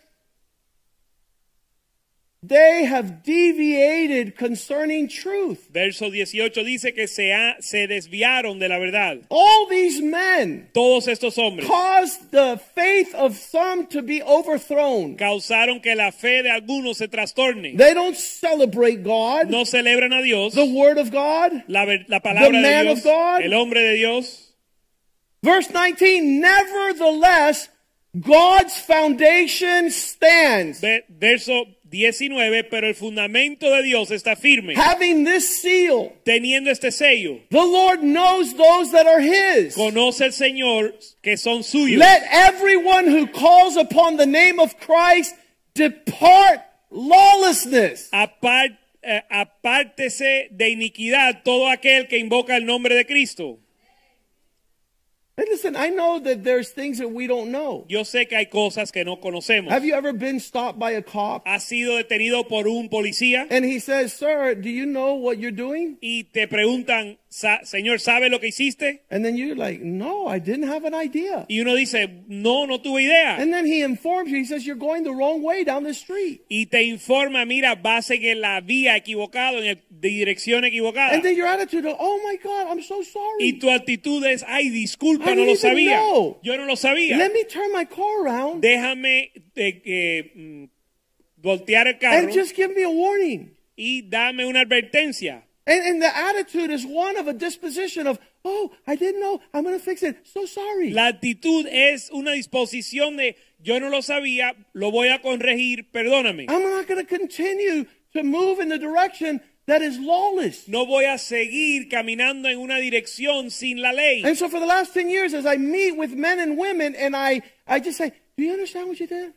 They have deviated concerning truth. Verso 18 dice que se, ha- se desviaron de la verdad. All these men Todos estos hombres caused the faith of some to be overthrown. causaron que la fe de algunos se trastorne. They don't celebrate God, No celebran a Dios, the Word of God. la, la palabra the de man Dios, of God. el hombre de Dios. Verse 19, nevertheless, God's foundation stands. Ve- Verso 19, pero el fundamento de Dios está firme. Having this seal, Teniendo este sello, the Lord knows those that are His. conoce el Señor que son suyos. Let everyone who calls upon the name of Christ depart lawlessness. Apar- eh, apártese de iniquidad todo aquel que invoca el nombre de Cristo. And listen, I know that there's things that we don't know. Yo sé que hay cosas que no conocemos. Have you ever been stopped by a cop Has sido detenido por un policía and he says, Sir, do you know what you're doing? y te preguntan, "Sa- Señor, ¿sabe lo que hiciste? And then you're like, No, I didn't have an idea. Y uno dice, no, no tuve idea. And then he informs you, he says, You're going the wrong way down the street. Y te informa, mira, vas en la vía equivocada, en el, dirección equivocada. And then your attitude, Oh my God, I'm so sorry." Y tu actitud es, ay, disculpa, I no lo sabía. know. Yo no lo sabía. Let me turn my car around Déjame eh, eh, mm, voltear el carro and just give me a warning. y dame una advertencia. And, and the attitude is one of a disposition of, Oh, I didn't know. I'm going to fix it. So sorry. La actitud es una disposición de, yo no lo sabía, lo voy a corregir, perdóname. I'm not going to continue to move in the direction that is lawless. No voy a seguir caminando en una dirección sin la ley. And so for the last 10 years, as I meet with men and women, and I, I just say, Do you understand what you did?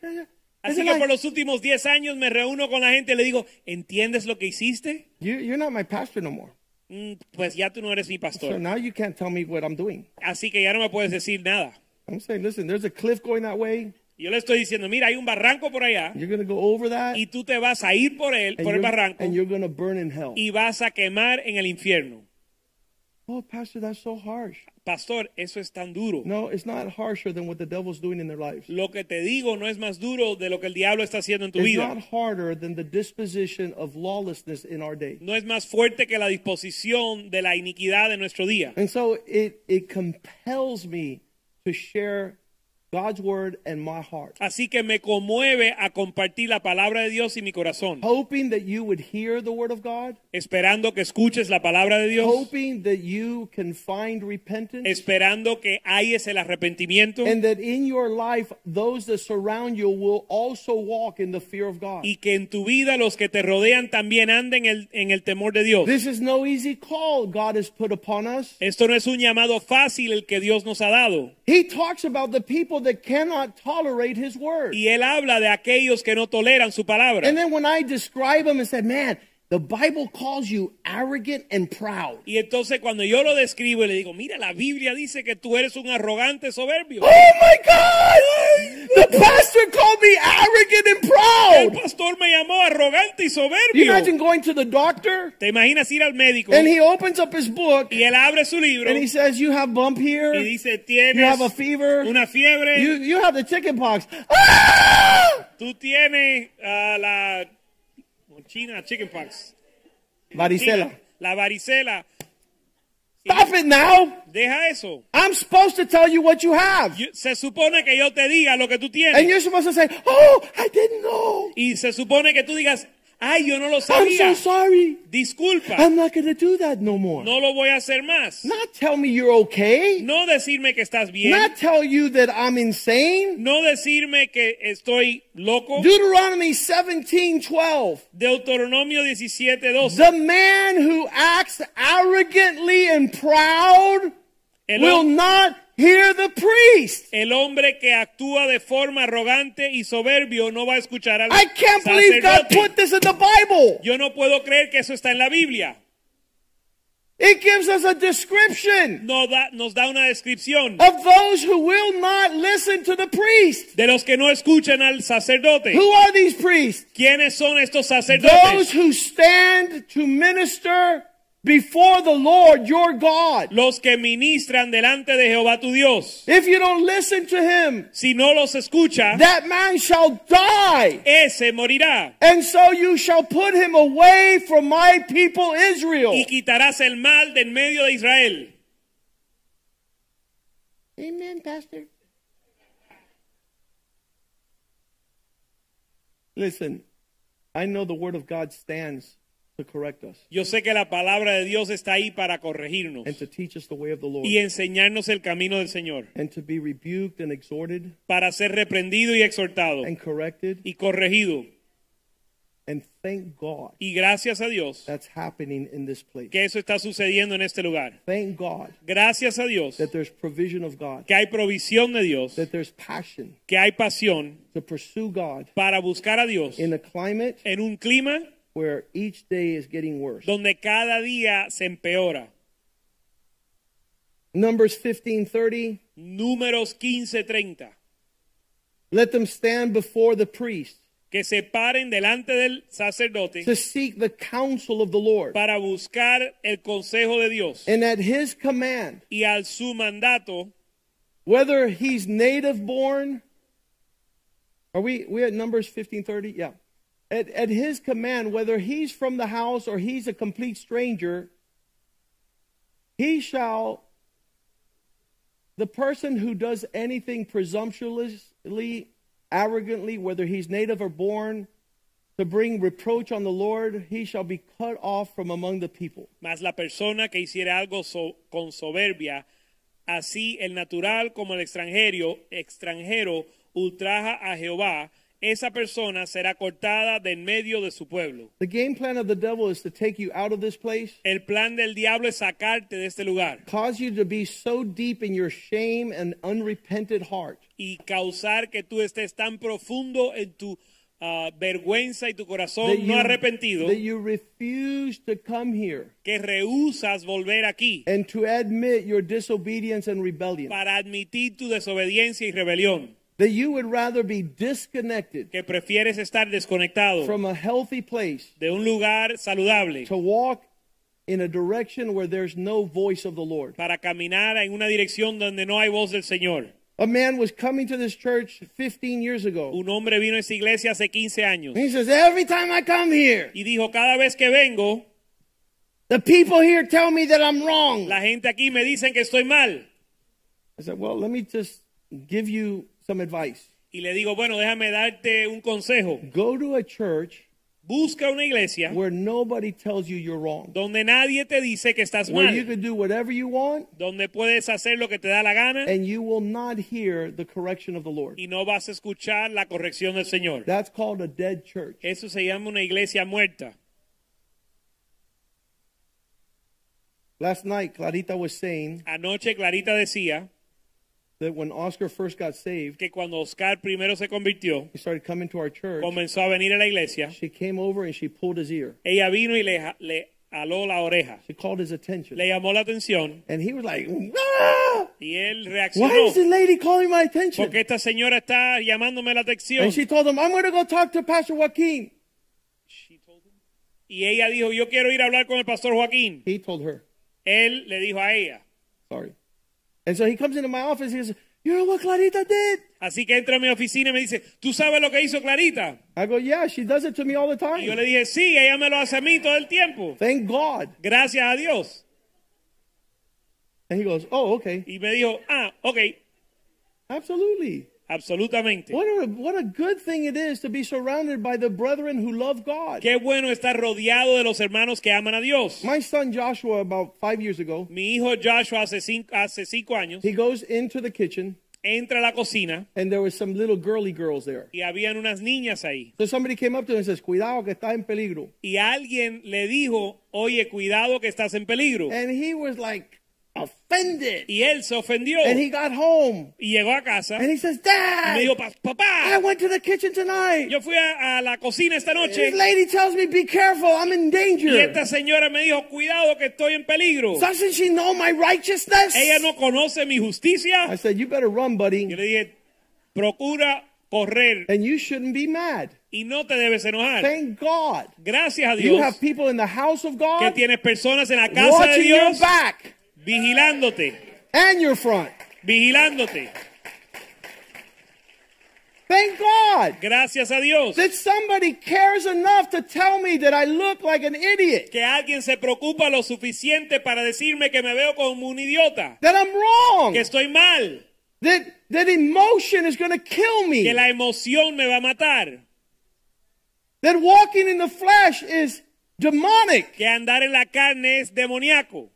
Así que por los últimos 10 años me reúno con la gente y le digo, ¿entiendes lo que hiciste? you, you're not my pastor no more. Mm, Pues ya tú no eres mi pastor. So now you can't tell me what I'm doing. Así que ya no me puedes decir nada. I'm saying, listen, there's a cliff going that way. Yo le estoy diciendo, mira, hay un barranco por allá You're to go over that. y tú te vas a ir por él, por el barranco, and you're to burn in hell. y vas a quemar en el infierno. Oh, Pastor, that's so harsh. Pastor, eso es tan duro. No, it's not harsher than what the devil's doing in their lives. Lo que te digo no es más duro de lo que el diablo está haciendo en tu It's vida. not harder than the disposition of lawlessness in our day. No es más fuerte que la disposición de la iniquidad de nuestro día. And so it, it compels me to share God's word and my heart, Así que me conmueve a compartir la palabra de Dios y mi corazón, hoping that you would hear the word of God, esperando que escuches la palabra de Dios, hoping that you can find repentance, esperando que hayes el arrepentimiento and that in your life, those that surround you will also walk in the fear of God. y que en tu vida los que te rodean también anden en el, en el temor de Dios. This is no easy call God has put upon us. Esto no es un llamado fácil el que Dios nos ha dado. He talks about the people that cannot tolerate his word. Y Él habla de aquellos que no toleran su palabra. And then when I describe them and said, man, the Bible calls you arrogant and proud. Y entonces cuando yo lo describo y le digo, mira, la Biblia dice que tú eres un arrogante soberbio. Oh my God! The pastor called me arrogant and El proud. pastor me llamó arrogante y You soberbio. imagine going to the doctor ¿Te imaginas ir al médico and he opens up his book y él abre su libro and he y says, You have bump here, dice, you have a tienes fever, una fiebre, you, you have the chicken pox. Ah! tú tienes ah, la China chickenpox, Varicela. la varicela. Stop it now. Deja eso. I'm supposed to tell you what you have. Yo- se supone que yo te diga lo que tú And tienes you're supposed to say, Oh, I didn't know. y se supone que tú digas, ay, yo no lo I'm so sorry. Disculpa, I'm not going to do that no more. no lo voy a hacer más. Not tell me you're okay. No decirme que estás bien. Not tell you that I'm insane. No decirme que estoy loco. Deuteronomy 17 12. Deuteronomio 17, 12. The man who acts arrogantly and proud El, will not hear the priest. el hombre que actúa de forma arrogante y soberbio no va a escuchar al I can't believe God put this in the Bible. Yo no puedo creer que eso está en la Biblia. It gives us a description Nos da, nos da una descripción of those who will not listen to the priest. de los que no escuchan al sacerdote. Who are these priests? ¿Quiénes son estos Those sacerdotes? who stand to minister before the Lord your God. Los que ministran delante de Jehová tu Dios. If you don't listen to him, Si no los escucha, that man shall die. ese morirá. And so you shall put him away from my people Israel. Y quitarás el mal del medio de Israel. Amen, Pastor. Listen, I know the word of God stands to correct us Yo sé que la palabra de Dios está ahí para corregirnos and to teach us the way of the Lord y enseñarnos el camino del Señor, and to be rebuked and exhorted para ser reprendido y exhortado and corrected. y corregido. And thank God Y gracias a Dios that's happening in this place. que eso está sucediendo en este lugar. Thank God Gracias a Dios that there's provision of God, que hay provisión de Dios, that there's passion que hay pasión to pursue God para buscar a Dios in a climate en un clima where each day is getting worse. donde cada día se empeora. Numbers 15:30. Números 15:30. Let them stand before the priest Que se paren delante del sacerdote to seek the counsel of the Lord. para buscar el consejo de Dios. And at his command, Y al su mandato, whether he's native born, are we we at Numbers 15:30? Yeah. At, at his command, whether he's from the house or he's a complete stranger, he shall the person who does anything presumptuously, arrogantly, whether he's native or born, to bring reproach on the Lord, he shall be cut off from among the people. mas la persona que hiciera algo so- con soberbia, así el natural como el extranjero, extranjero ultraja a Jehová, esa persona será cortada de en medio de su pueblo. The game plan of the devil is to take you out of this place, El plan del diablo es sacarte de este lugar cause you to be so deep in your shame and unrepented heart y causar que tú estés tan profundo en tu ah, vergüenza y tu corazón that no arrepentido that you refuse to come here que rehusas volver aquí and to admit your disobedience and rebellion. para admitir tu desobediencia y rebelión, That you would rather be disconnected que prefieres estar desconectado from a healthy place de un lugar saludable to walk in a direction where there's no voice of the Lord. para caminar en una dirección donde no hay voz del Señor. A man was coming to this church 15 years ago. Un hombre vino a esa iglesia hace 15 años And he says, Every time I come here, y dijo, cada vez que vengo, the people here tell me that I'm wrong. la gente aquí me dicen que estoy mal. I said, Well, let me just give you some advice. Y le digo, bueno, déjame darte un consejo. Go to a church Busca una iglesia where nobody tells you you're wrong, donde nadie te dice que estás where you mal, can do whatever you want, donde puedes hacer lo que te da la gana and you will not hear the correction of the Lord. y no vas a escuchar la corrección del Señor. That's called a dead church. Eso se llama una iglesia muerta. Last night, Clarita was saying Anoche Clarita decía that when Oscar first got saved, que cuando Oscar primero se convirtió, he started coming to our church. comenzó a venir a la iglesia, She came over and she pulled his ear. ella vino y le, le aló la oreja, She called his attention. le llamó la atención And he was like, "Ah! y él Why reaccionó. is the lady calling my attention? Porque esta señora está llamándome la atención. And she told him, I'm going to go talk to Pastor Joaquin. Y ella dijo, yo quiero ir a hablar con el pastor Joaquín. He told her, Él le dijo a ella. sorry. And so he comes into my office. He says, You know what Clarita did? Así que entra a mi oficina y me dice, ¿tú sabes lo que hizo Clarita? I go, Yeah, she does it to me all the Y yo le time. dije, sí, ella me lo hace a mí todo el tiempo. Thank God. Gracias a Dios. And he goes, Oh, okay. Y me dijo, ah, ok, Absolutely. Absolutamente. What a, what a good thing it is to be surrounded by the brethren who love God. Qué bueno estar rodeado de los hermanos que aman a Dios. My son Joshua, about five years ago, Mi hijo Joshua hace cinco, hace cinco años he goes into the kitchen entra a la cocina and there was some little girly girls there. y habían unas niñas ahí. So somebody came up to him and says, Cuidado que está en peligro. Y alguien le dijo, oye, cuidado que estás en peligro. And he was like offended. Y él se ofendió. And he got home Y llegó a casa and y he says, me Dad, dijo, "Pa- I papá, went to the kitchen tonight. yo fui a, a la cocina esta noche This lady tells me, Be careful, I'm in y danger. esta señora me dijo, cuidado que estoy en peligro. Doesn't she know my righteousness? Ella no conoce mi I justicia. said, You better run, Yo buddy. le dije, procura correr And you shouldn't be mad. y no te debes enojar. Thank God. Gracias a You Dios have people in the house of que God tienes personas en la casa de watching your Dios back vigilándote, and your front. vigilándote. Thank God. Gracias a Dios. That somebody cares enough to tell me that I look like an idiot, que alguien se preocupa lo suficiente para decirme que me veo como un idiota, that I'm wrong, que estoy mal, that, that emotion is going to kill me, que la emoción me va a matar, that walking in the flesh is demonic. que andar en la carne es demoníaco.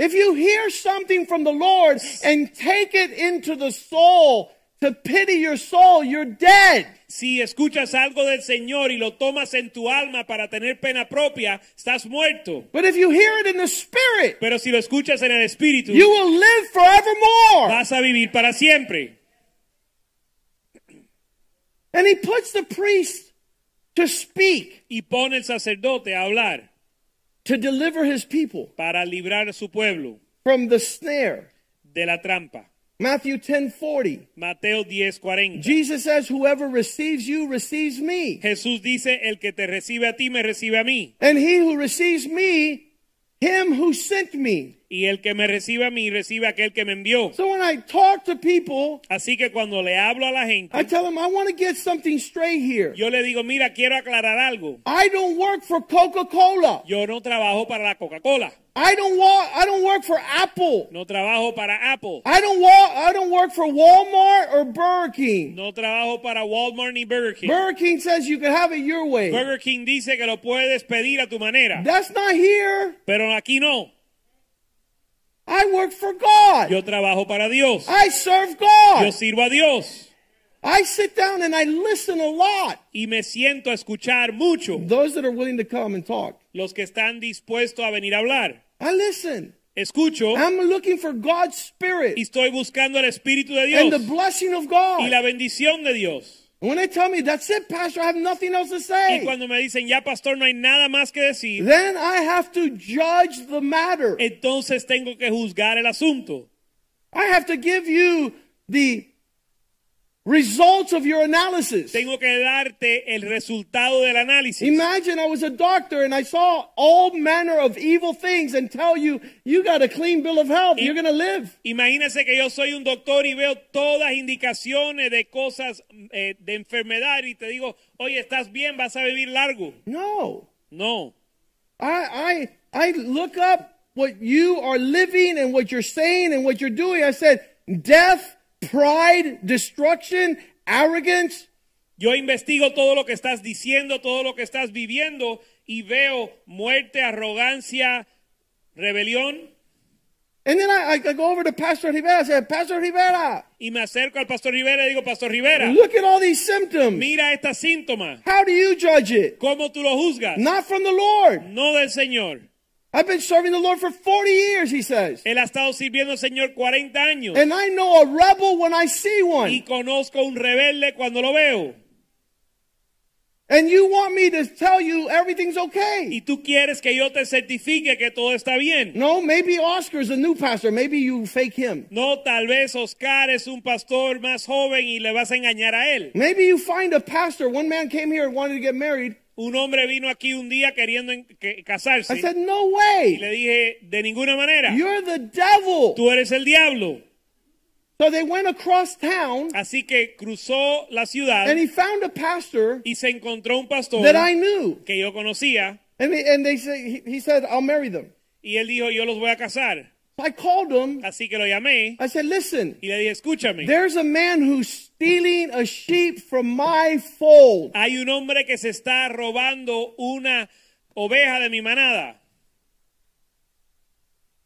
If you hear something from the Lord and take it into the soul to pity your soul, you're dead. Si escuchas algo del Señor y lo tomas en tu alma para tener pena propia, estás muerto. But if you hear it in the spirit, Pero si lo escuchas en el Espíritu, you will live forevermore. vas a vivir para siempre. And he puts the priest to speak, Y pone el sacerdote a hablar to deliver his people. para librar a su pueblo. from the snare. de la trampa. Matthew 10:40. Mateo 10:40. Jesus says, "Whoever receives you receives me, Jesús dice, el que te recibe a ti me recibe a mí, and he who receives me, him who sent me." Y el que me recibe a mí recibe a aquel que me envió. So when I talk to people, Así que cuando le hablo a la gente, I tell them I want to get something straight here. yo le digo, mira, quiero aclarar algo. I don't work for Coca-Cola. Yo no trabajo para la Coca-Cola, I don't wa- I don't work for Apple. no trabajo para Apple, I don't wa- I don't work for Walmart or Burger King. no trabajo para Walmart ni Burger King. Burger King says you can have it your way. Burger King dice que lo puedes pedir a tu manera, That's not here. pero aquí no. I work for God. Yo trabajo para Dios. I serve Yo God. sirvo a Dios I sit down and I listen a lot. y me siento a escuchar mucho. Those that are willing to come and talk. Los que están dispuestos a venir a hablar. I listen. Escucho I'm looking for God's Spirit y estoy buscando el Espíritu de and the Dios blessing of y God. la bendición de Dios. When they tell me, that's it, Pastor, I have nothing else to Y say, cuando me dicen, ya pastor, no hay nada más que decir, then I have to judge the matter. entonces tengo que juzgar el asunto. I have to give you the results of your analysis. Tengo que darte el resultado del análisis. Imagine I was a doctor and I saw all manner of evil things and tell you, you got a clean bill of health, you're going to live. Imagínese que yo soy un doctor y veo todas indicaciones de cosas eh, de enfermedad y te digo, oye, estás bien, vas a vivir largo. No. No. I, I, I look up what you are living and what you're saying and what you're doing. I said, death, pride, destruction, arrogance. Yo investigo todo lo que estás diciendo, todo lo que estás viviendo y veo muerte, arrogancia, rebelión. And then I, I go over to Pastor Rivera. I said, Pastor Rivera, Y me acerco al pastor Rivera y digo, Pastor Rivera, look at all these symptoms. mira estas síntomas. How do you judge it? ¿Cómo tú lo juzgas? Not from the Lord. No del Señor. I've been serving the Lord for 40 years, he says. Él ha estado sirviendo al Señor 40 años. And I know a rebel when I see one. Y conozco un rebelde cuando lo veo. And you want me to tell you everything's okay. Y tú quieres que yo te certifique que todo está bien. No, maybe Oscar's a new pastor. Maybe you fake him. No, tal vez Oscar es un pastor más joven y le vas a engañar a él. Maybe you find a pastor. One man came here and wanted to get married. Un hombre vino aquí un día queriendo en- que- casarse. I said, No Y le way. dije, de ninguna manera, You're the devil. tú eres el diablo. So they went across town Así que cruzó la ciudad and he found a pastor y se encontró un pastor that I knew. que yo conocía And they, and they say, he, he said, I'll marry them. y él dijo, yo los voy a casar. I called him. Así que lo llamé I said, Listen, y le dije, escúchame, there's a man who's stealing a sheep from my fold. hay un hombre que se está robando una oveja de mi manada.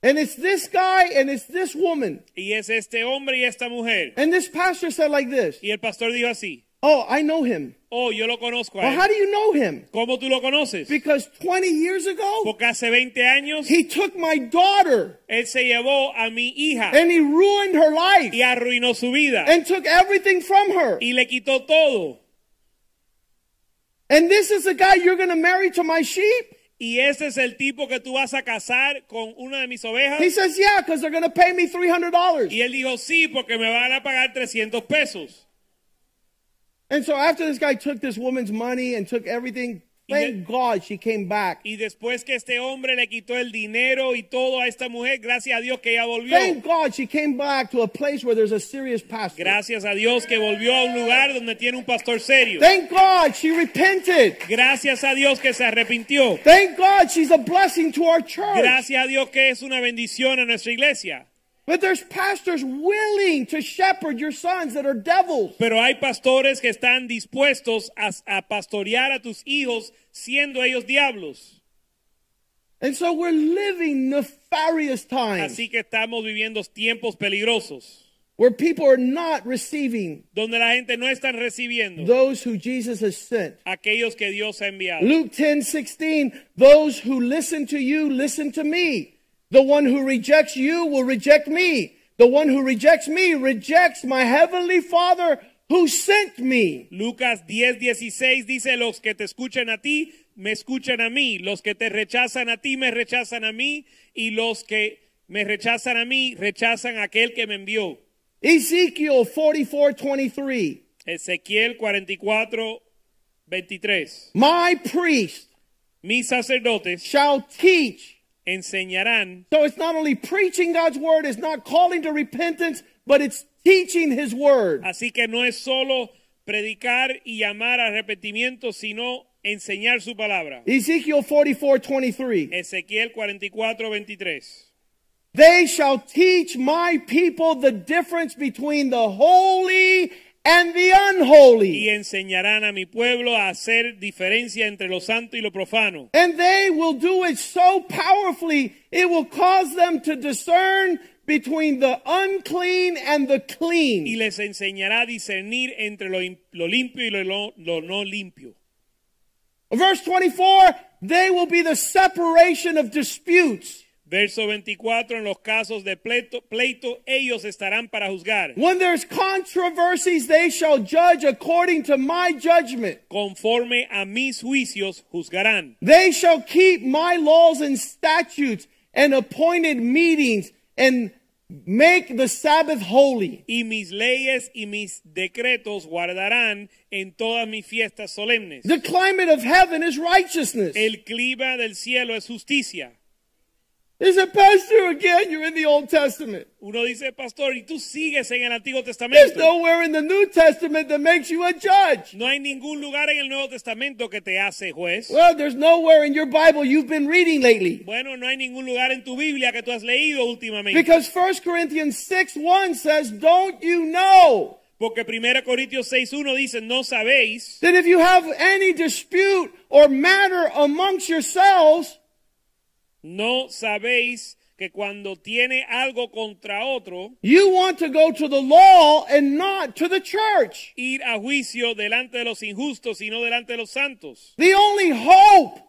And it's this guy and it's this woman. Y es este hombre y esta mujer. And this pastor said like this Y el pastor dijo así, Oh, I know him. oh, yo lo conozco a Well, how él. do you know him? ¿Cómo tú lo conoces? Because 20 years ago, Porque hace 20 años he took my daughter él se llevó a mi hija and he ruined her life y arruinó su vida and took everything from her. y le quitó todo. And this is the guy you're going to marry to my sheep? Y ese es el tipo que tú vas a casar con una de mis ovejas. He says, Yeah, because they're going to pay me $300. Y él dijo, sí, porque me van a pagar 300 pesos. And so after this guy took this woman's money and took everything, thank God she came back. Y después que este hombre le quitó el dinero y todo a esta mujer, gracias a Dios que ella volvió. Thank God she came back to a place where there's a serious pastor. Gracias a Dios que volvió a un lugar donde tiene un pastor serio. Thank God she repented. Gracias a Dios que se arrepintió. Thank God she's a blessing to our church. Gracias a Dios que es una bendición a nuestra iglesia. But there's pastors willing to shepherd your sons that are devils. Pero hay pastores que están dispuestos a, a pastorear a tus hijos siendo ellos diablos. And so we're living nefarious times Así que estamos viviendo tiempos peligrosos where people are not receiving donde la gente no está recibiendo those who Jesus has sent. aquellos que Dios ha enviado. Luke 10 16, those who listen to you, listen to me. The one who rejects you will reject me. The one who rejects me rejects my heavenly Father who sent me. Lucas 10, 16 dice, los que te escuchan a ti, me escuchan a mí. Los que te rechazan a ti, me rechazan a mí. Y los que me rechazan a mí, rechazan a aquel que me envió. Ezekiel 44 23. Ezequiel 44, 23. My priest Mis sacerdotes shall teach. Enseñarán. So it's not only preaching God's word, it's not calling to repentance, but it's teaching his word. Así que no es solo predicar y llamar a arrepentimiento, sino enseñar su palabra. Ezekiel 44 23. Ezequiel 44, 23. They shall teach my people the difference between the holy and the Y unholy. enseñarán a mi pueblo a hacer diferencia entre lo santo y lo profano. And they will do it so powerfully, it will cause them to discern between the unclean and the Y clean. les enseñará a discernir entre lo, lo limpio y lo- lo no limpio. Verse 24, they will be the separation of disputes. Verso 24, en los casos de pleito, pleito, ellos estarán para juzgar. When there's controversies, they shall judge according to my judgment. Conforme a mis juicios juzgarán. They shall keep my laws and statutes and appointed meetings and make the Sabbath holy. Y mis leyes y mis decretos guardarán en todas mis fiestas solemnes. The climate of heaven is righteousness. El clima del cielo es justicia. Is it pastor again? You're in the Old Testament. Uno dice, pastor, y tú sigues en el Antiguo Testamento. There's nowhere in the New Testament that makes you a judge. No hay ningún lugar en el Nuevo Testamento que te hace juez. Well, there's nowhere in your Bible you've been reading lately. Bueno, no hay ningún lugar en tu Biblia que tú has leído últimamente. Because 1 Corinthians 6 1 says, Don't you know Porque 1 Corintios 6.1 dice, no sabéis that if you have any dispute or matter amongst yourselves, No sabéis que cuando tiene algo contra otro, you want to go to the law and not to the church? ir a juicio delante de los injustos y no delante de los santos. The only hope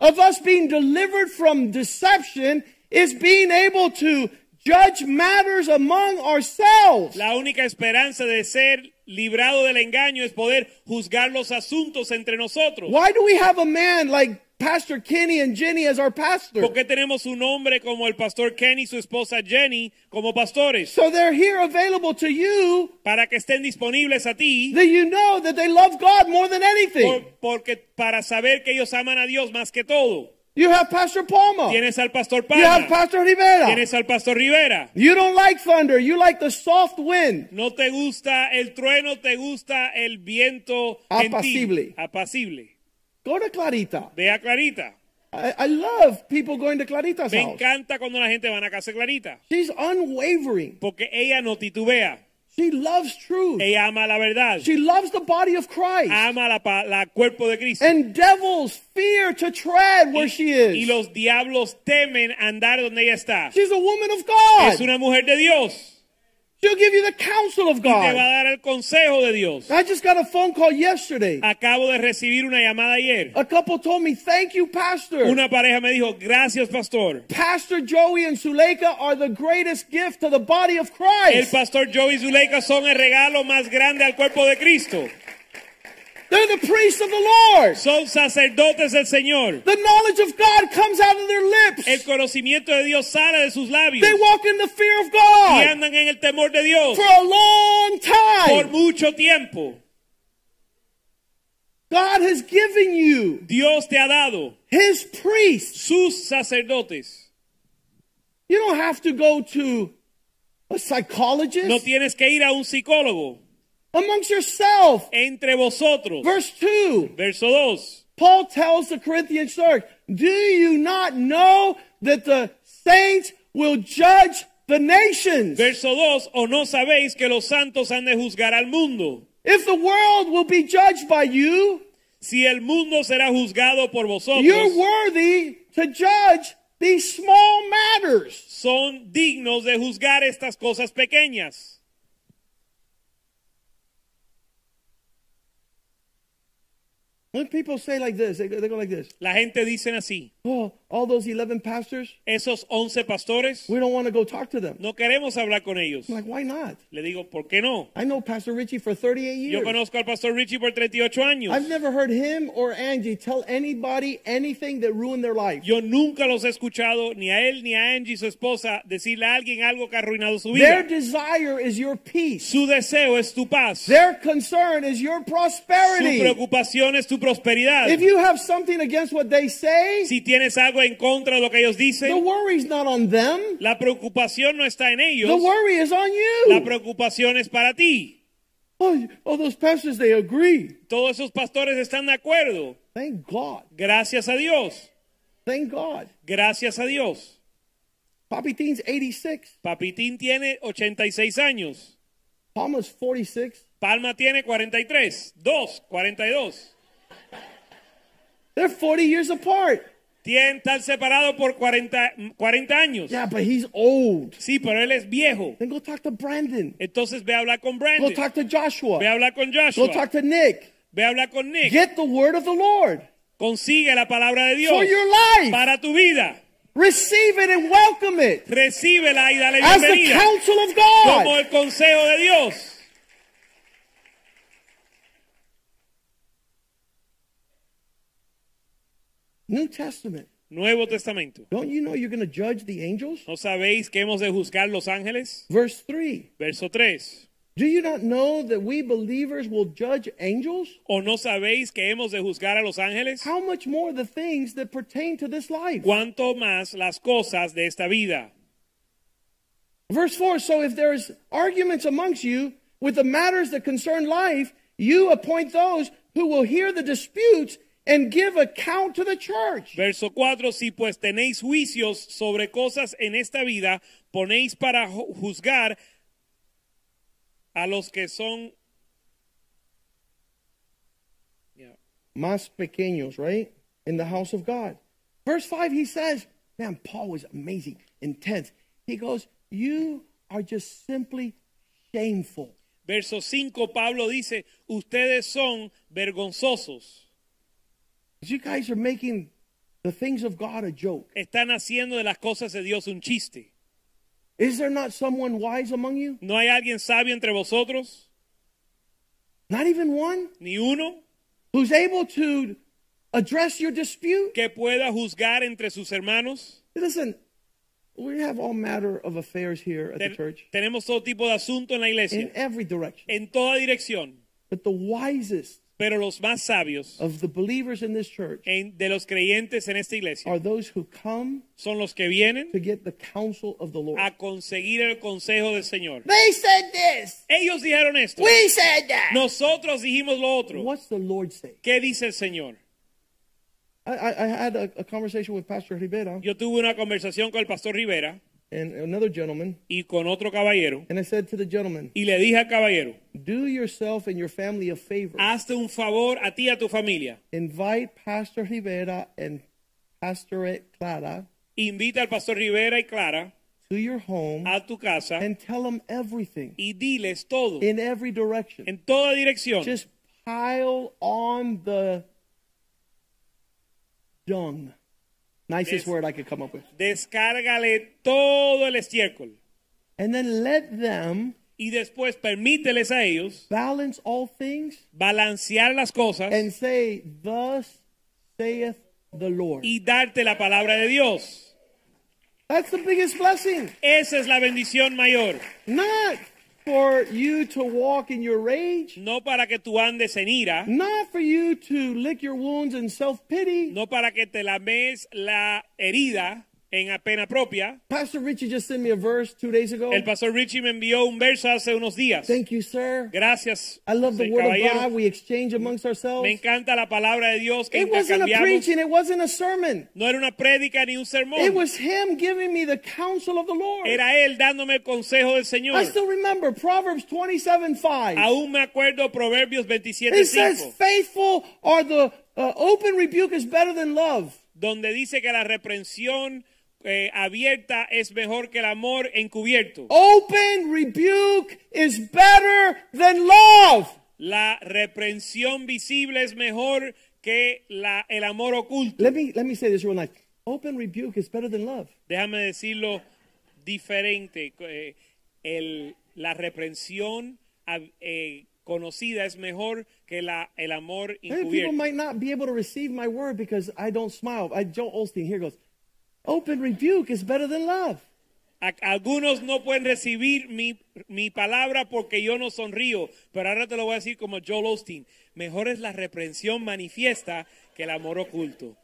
of us being delivered from deception is being able to judge matters among ourselves. La única esperanza de ser librado del engaño es poder juzgar los asuntos entre nosotros. Why do we have a man like Pastor Kenny and Jenny as our pastor? ¿Por qué tenemos un hombre como el pastor Kenny y su esposa Jenny como pastores? So they're here available to you Para que estén disponibles a ti, that you know that they love God more than anything. por- porque para saber que ellos aman a Dios más que todo. You have Pastor Palma. Tienes al pastor You have Palma, Pastor Rivera. tienes al pastor Rivera. You don't like thunder. You like the soft wind. No te gusta el trueno, te gusta el viento Apacible. apacible. Go to Clarita. Ve a Clarita. I, I love people going to Clarita's Me house. encanta cuando la gente va a casa de Clarita. She's unwavering. Porque ella no titubea. She loves truth. Ella ama la verdad. She loves the body of Christ. Ama la, la cuerpo de Cristo. And devils fear to tread where she y is. los diablos temen andar donde ella está. She's a woman of God. Es una mujer de Dios. She'll give you the counsel of Y te va a God. dar el consejo de Dios. I just got a phone call yesterday. Acabo de recibir una llamada ayer. A couple told me, thank you, Pastor. Una pareja me dijo, gracias pastor. Pastor Joey and Suleika are the greatest gift to the body of Christ. El pastor Joey y Zuleika son el regalo más grande al cuerpo de Cristo. They're the priests of the Lord. Son sacerdotes del Señor. The knowledge of God comes out of their lips. El conocimiento de Dios sale de sus labios. They walk in the fear of God. Y andan en el temor de Dios for a long time. por mucho tiempo. God has given you Dios te ha dado his priests. sus sacerdotes. You don't have to go to a psychologist No tienes que ir a un psicólogo. Amongst yourself. Entre vosotros. Verse 2. Verso 2. Paul tells the Corinthian church, Do you not know that the saints will judge the nations? Verso 2. O no sabéis que los santos han de juzgar al mundo. If the world will be judged by you, Si el mundo será juzgado por vosotros, you're worthy to judge these small matters. son dignos de juzgar estas cosas pequeñas. When people say like this, they go, like this. La gente dicen así, Oh, all those 11 pastors, esos 11 pastores, we don't want to go talk to them. no queremos hablar con ellos. I'm like, why not? Le digo, ¿por qué no? I know Pastor Richie for 38 years. Yo conozco al pastor Richie por 38 años. I've never heard him or Angie tell anybody anything that ruined their life. Yo nunca los he escuchado, ni a él ni a Angie, su esposa, decirle a alguien algo que ha arruinado su vida. Their desire is your peace. Su deseo es tu paz. Their concern is your Su prosperity. preocupación es tu prosperidad. If you have something against what they say, Si tienes algo en contra de lo que ellos the dicen, worry's not on them. la preocupación no está en The worry is on you. La preocupación es para ti. Oh, oh, those pastors, they agree. Todos esos pastores están de acuerdo. Thank God. Gracias a Dios. Thank God. Gracias a Dios. Papitín's 86. Papitín tiene 86 años. Palma's 46. Palma tiene 43. 2, 42. They're 40 years apart. Tienen estar separados por 40, 40 años. Yeah, but he's old. Sí, pero él es viejo. Then go talk to Brandon. Entonces ve a hablar con Go Brandon. talk to Joshua. Ve a hablar con Go Joshua. talk to Nick. Ve a hablar con Nick. Get the word of the Lord Consigue la palabra de Dios for your life. para tu vida. Receive it and welcome it Recíbela y dale as the bienvenida counsel of como God. el consejo de Dios. New Testament. Nuevo Testamento. Don't you know you're going to judge the angels? ¿No sabéis que hemos de juzgar los ángeles? Verse 3. Verso 3. Do you not know that we believers will judge angels? ¿O no sabéis que hemos de juzgar a los ángeles? How much more the things that pertain to this life? Cuanto más las cosas de esta vida. Verse 4 So if there's arguments amongst you with the matters that concern life, you appoint those who will hear the disputes and give account to the church. Verso 4. Si pues tenéis juicios sobre cosas en esta vida, ponéis para ju- juzgar a los que son... Yeah. Más pequeños, right? In the house of God. Verse 5, he says, man, Paul was amazing, intense. He goes, You are just simply shameful. Verso 5, Pablo dice, ustedes son vergonzosos. You guys are making the things of God a joke. Están haciendo de las cosas de Dios un chiste. Is there not someone wise among you? ¿No hay alguien sabio entre vosotros? Not even one ¿Ni uno who's able to address your dispute? que pueda juzgar entre sus hermanos? Listen, we have all matter of affairs here at the church tenemos todo tipo de asunto en la iglesia. in every direction. en toda dirección. But the wisest Pero los más sabios of the believers in this church en- de los creyentes en esta iglesia are those who come son los que vienen to get the counsel of the Lord. a conseguir el consejo del Señor. They said this. Ellos dijeron esto. We said that. Nosotros dijimos lo otro. What's the Lord say? ¿Qué dice el Señor? I, I, I had a, a conversation with Pastor Rivera Yo tuve una conversación con el pastor Rivera and another gentleman, y con otro caballero and I said to the gentleman, y le dije al caballero, Do yourself and your family a favor. hazte un favor a ti y a tu familia. Invite Pastor Rivera and Pastorette Clara Invita al pastor Rivera y Clara to your home a tu casa and tell them everything y diles todo in every direction. en toda dirección. Just pile on the dung. Nicest word I could come up with. Descárgale todo el estiércol And then let them y después permíteles a ellos balance all things balancear las cosas and say, Thus saith the Lord. y darte la palabra de Dios. That's the biggest blessing. Esa es la bendición mayor. Not for you to walk in your rage, No para que tú andes en ira, not for you to lick your wounds in self pity. no para que te lames la herida en pena propia. Pastor Richie just sent me a verse two days ago. El pastor Richie me envió un verso hace unos días. Thank you, sir. Gracias. I love the sí, word of. God we exchange amongst ourselves. Me encanta la palabra de Dios que It wasn't a preaching, it wasn't a sermon. No era una prédica ni un sermón. It was him giving me the counsel of the Lord. Era él dándome el consejo del Señor. I still remember Proverbs 27 5. Aún me acuerdo Proverbios It says, 27:5, faithful or the uh, open rebuke is better than love. donde dice que la reprensión eh, abierta es mejor que el amor encubierto. Open rebuke is better than love. La reprensión visible es mejor que la, el amor oculto. Let me let me say this real nice. Open rebuke is better than love. Déjame decirlo diferente. eh, el- la reprensión eh, conocida es mejor que la, el amor Hey, people encubierto. might not be able to receive my word because I don't smile. I, Joe Olstein here goes, open rebuke is better than love. Algunos no pueden recibir mi, mi palabra porque yo no sonrío, pero ahora te lo voy a decir como Joel Osteen. Mejor es la reprensión manifiesta que el amor oculto.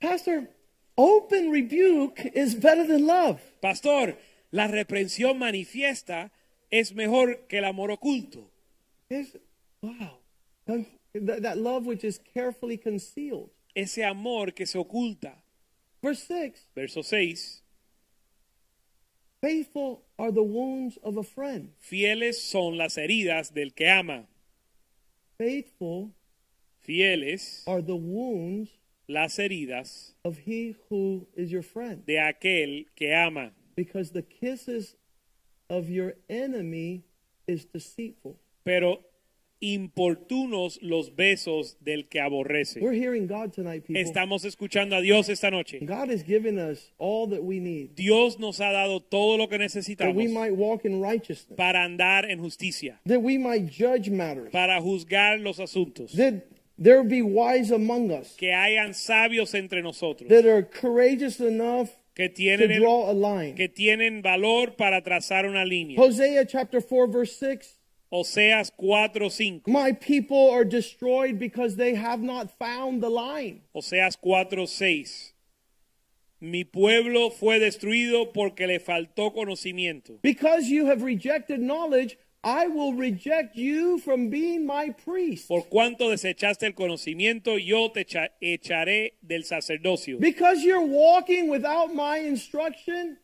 Pastor, open rebuke is better than love. Pastor, la reprensión manifiesta es mejor que el amor oculto. It's- wow. That, that love which is carefully concealed. Ese amor que se oculta. Verse 6 Verso 6. Faithful are the wounds of a friend. Fieles son las heridas del que ama. Faithful Fieles are the wounds las heridas of he who is your friend. de aquel que ama. Because the kisses of your enemy is deceitful. Pero importunos los besos del que aborrece. We're hearing God tonight, people. Estamos escuchando a Dios esta noche. God has given us all that we need Dios nos ha dado todo lo que that necesitamos we might walk in righteousness, para andar en justicia, that we might judge matters, para juzgar los asuntos, that there be wise among us, que hayan sabios entre nosotros, that are courageous enough que to tienen, el- draw a line. que tienen valor para trazar una línea. Hosea chapter 4, verse 6 Oseas 4:5. My people are destroyed because they have not found the line. Oseas 4:6. Mi pueblo fue destruido porque le faltó conocimiento. Because you have rejected knowledge, I will reject you from being my priest. Por cuanto desechaste el conocimiento, yo te echa- echaré del sacerdocio. Because you're walking without my instruction,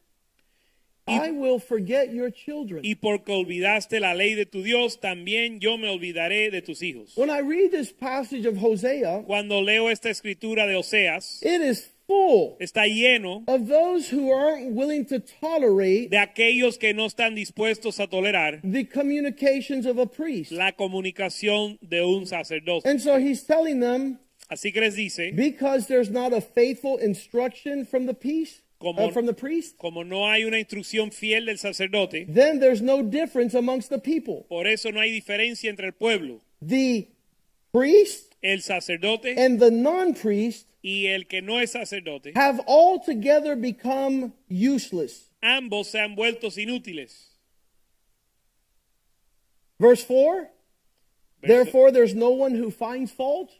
I will forget your children. Y porque olvidaste la ley de tu Dios, también yo me olvidaré de tus hijos. When I read this passage of Hosea, Cuando leo esta escritura de Oseas, it is full está lleno of those who aren't willing to tolerate de aquellos que no están dispuestos a tolerar the communications of a priest. la comunicación de un sacerdote. And so he's telling them Así que les dice, because there's not a faithful instruction from the priest, Como- uh, from the priest, como no hay una instrucción fiel del sacerdote, then there's no difference amongst the people. por eso no hay diferencia entre el pueblo, The priest el sacerdote and the non-priest y el que no es sacerdote. have altogether become useless. Ambos se han vuelto inútiles. Verse 4 Verso- Therefore, there's no one who finds fault,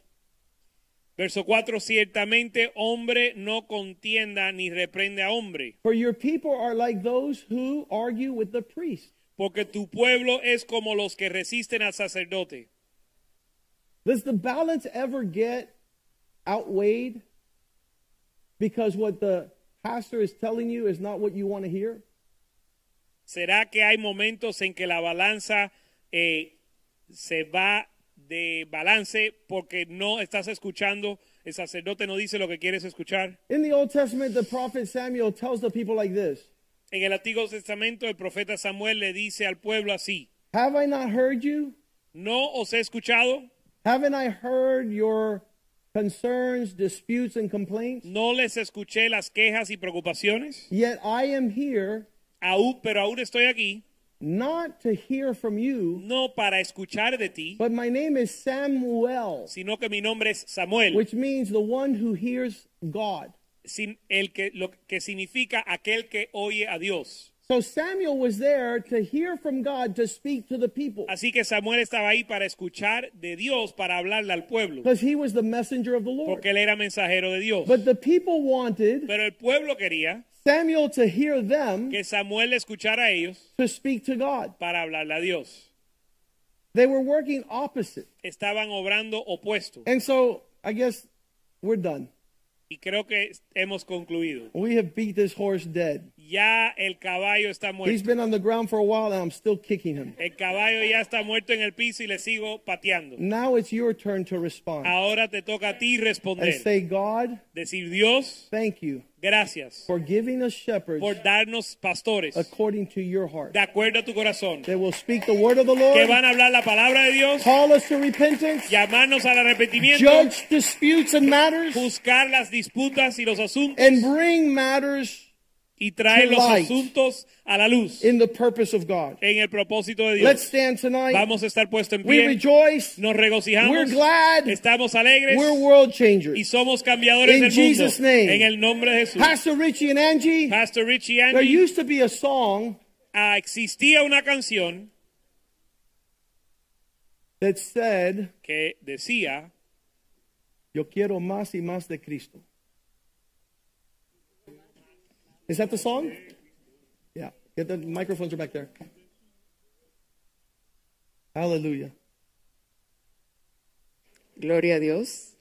Verso 4, ciertamente hombre no contienda ni reprende a hombre, for your people are like those who argue with the priest. porque tu pueblo es como los que resisten al sacerdote. Does the balance ever get outweighed because what the pastor is telling you is not what you want to hear? ¿Será que hay momentos en que la balanza eh, se va de balance porque no estás escuchando? El sacerdote no dice lo que quieres escuchar. In the Old Testament, the prophet Samuel tells the people like this En el Antiguo Testamento el profeta Samuel le dice al pueblo así, Have I not heard you? ¿no os he escuchado? Haven't I heard your concerns, disputes, and complaints? ¿No les escuché las quejas y preocupaciones? Yet I am here Aún, pero aún estoy aquí, not to hear from you, no para escuchar de ti, but my name is Samuel, sino que mi nombre es Samuel, which means the one who hears God. sin el que, lo que significa aquel que oye a Dios. So Samuel was there to hear from God to speak to the people Así que Samuel estaba ahí para escuchar de Dios, para hablarle al pueblo, because he was the messenger of the Lord. porque él era mensajero de Dios. But the people wanted Pero el pueblo quería Samuel to hear them que Samuel escuchara a ellos to speak to God. para hablarle a Dios. They were working opposite. Estaban obrando opuesto. And so I guess we're done. Y creo que hemos concluido. We have beat this horse dead. Ya el caballo está He's muerto. been on the ground for a while and I'm still kicking him. El caballo ya está muerto en el piso y le sigo pateando. Now it's your turn to respond Ahora te toca a ti responder. and say, God, Decir, Dios, thank you gracias for giving us shepherds por darnos pastores according to your heart. de acuerdo a tu corazón, They will speak the word of the Lord. que van a hablar la palabra de Dios, call us to repentance, llamarnos al arrepentimiento, judge disputes and matters, buscar las disputas y los asuntos and bring matters y traer to los asuntos a la luz in the purpose of God. en el propósito de Let's Dios. stand tonight. Vamos a estar puestos en We pie, rejoice. nos regocijamos, We're glad. estamos alegres We're world y changers. somos cambiadores In del Jesus' mundo. name. En el nombre de Jesús. Pastor Richie and Angie, Pastor Richie there Angie, used to be a song ah, existía una canción that said, que decía, Yo quiero más y más de Cristo. Is that the song? Yeah. Get the microphones are back there. Hallelujah. Gloria a Dios.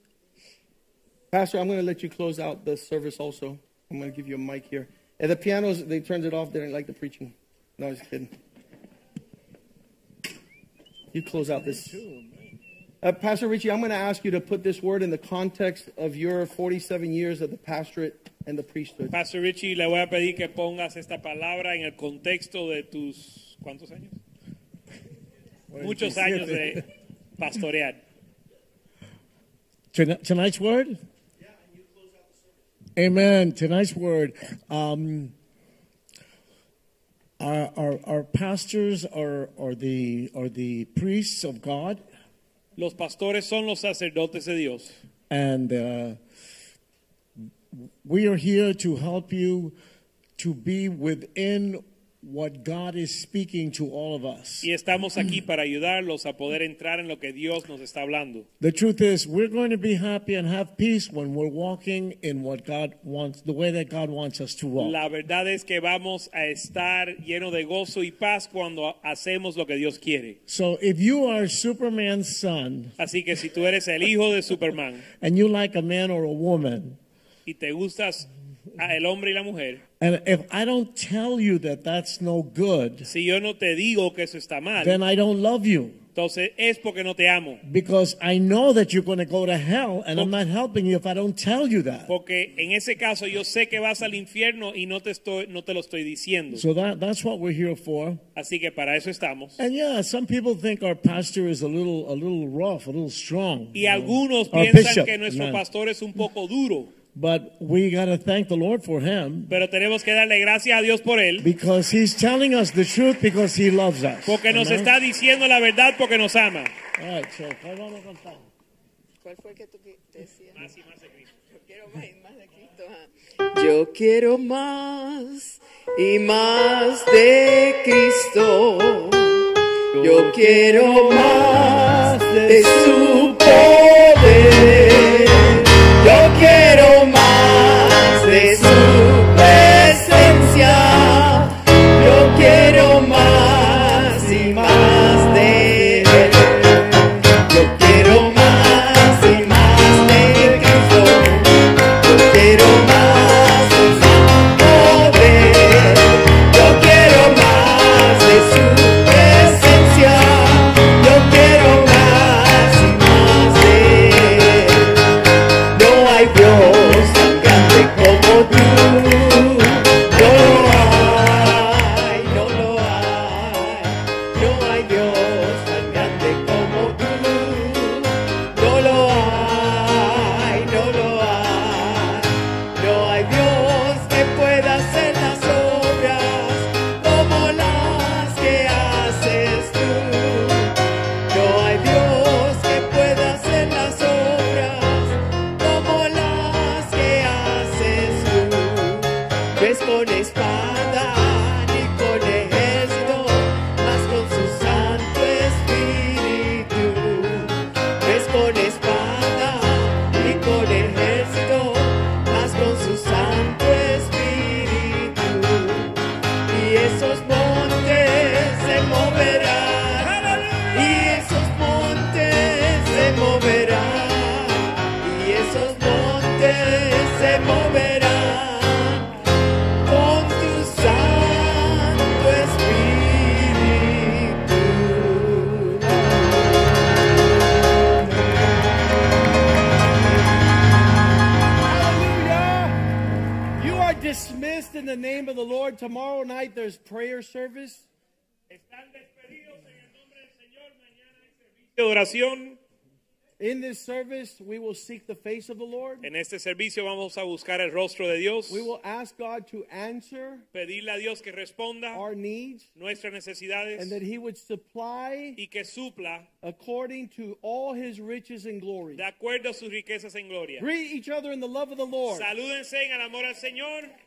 Pastor, I'm going to let you close out the service also. I'm going to give you a mic here. And the pianos, they turned it off. They didn't like the preaching. No, I was kidding. You close out this. Uh, Pastor Richie, I'm going to ask you to put this word in the context of your 47 years of the pastorate and the priesthood. Pastor Richie, le voy a pedir que pongas esta palabra en el contexto de tus, ¿cuántos años? Muchos años de pastorear. Tonight's word? Amen. Tonight's word. Um, our, our, our pastors are, are, the, are the priests of God, Los pastores son los sacerdotes de Dios. and uh, we are here to help you to be within what God is speaking to all of us. Y estamos aquí para ayudarlos a poder entrar en lo que Dios nos está hablando. The truth is, we're going to be happy and have peace when we're walking in what God wants, the way that God wants us to walk. La verdad es que vamos a estar llenos de gozo y paz cuando hacemos lo que Dios quiere. So if you are Superman's son Así que si tú eres el hijo de Superman and you like a man or a woman, y te gustas el hombre y la mujer, and if I don't tell you that that's no good, si yo no te digo que eso está mal, then I don't love you entonces es porque no te amo. because I know that you're going to go to hell and I'm not helping you if I don't tell you that. Porque en ese caso yo sé que vas al infierno y no te estoy no te lo estoy diciendo. So that, that's what we're here for. Así que para eso estamos. And yeah, some people think our pastor is a little, a little rough, a little strong. Y know. algunos Our piensan que nuestro pastor es un poco duro, But we got to thank the Lord for him pero tenemos que darle gracias a Dios por él, because he's telling us the truth because he loves us. porque nos Amen? está diciendo la verdad porque nos ama. All right, so, ¿cuál vamos a? ¿Cuál fue el que tú decías? Más y más de Cristo. Yo quiero más y más de Cristo. ajá. Yo quiero más y más de Cristo. Yo quiero más de su poder. Yo quiero más servicio de oración. In this service, we will seek the face of the Lord. En este servicio vamos a buscar el rostro de Dios. We will ask God to answer Pedirle a Dios que responda our needs nuestras necesidades and that He would supply y que supla according to all His riches and glory. de acuerdo a sus riquezas en gloria. Greet each other in the love of the Lord. Salúdense en el amor al Señor.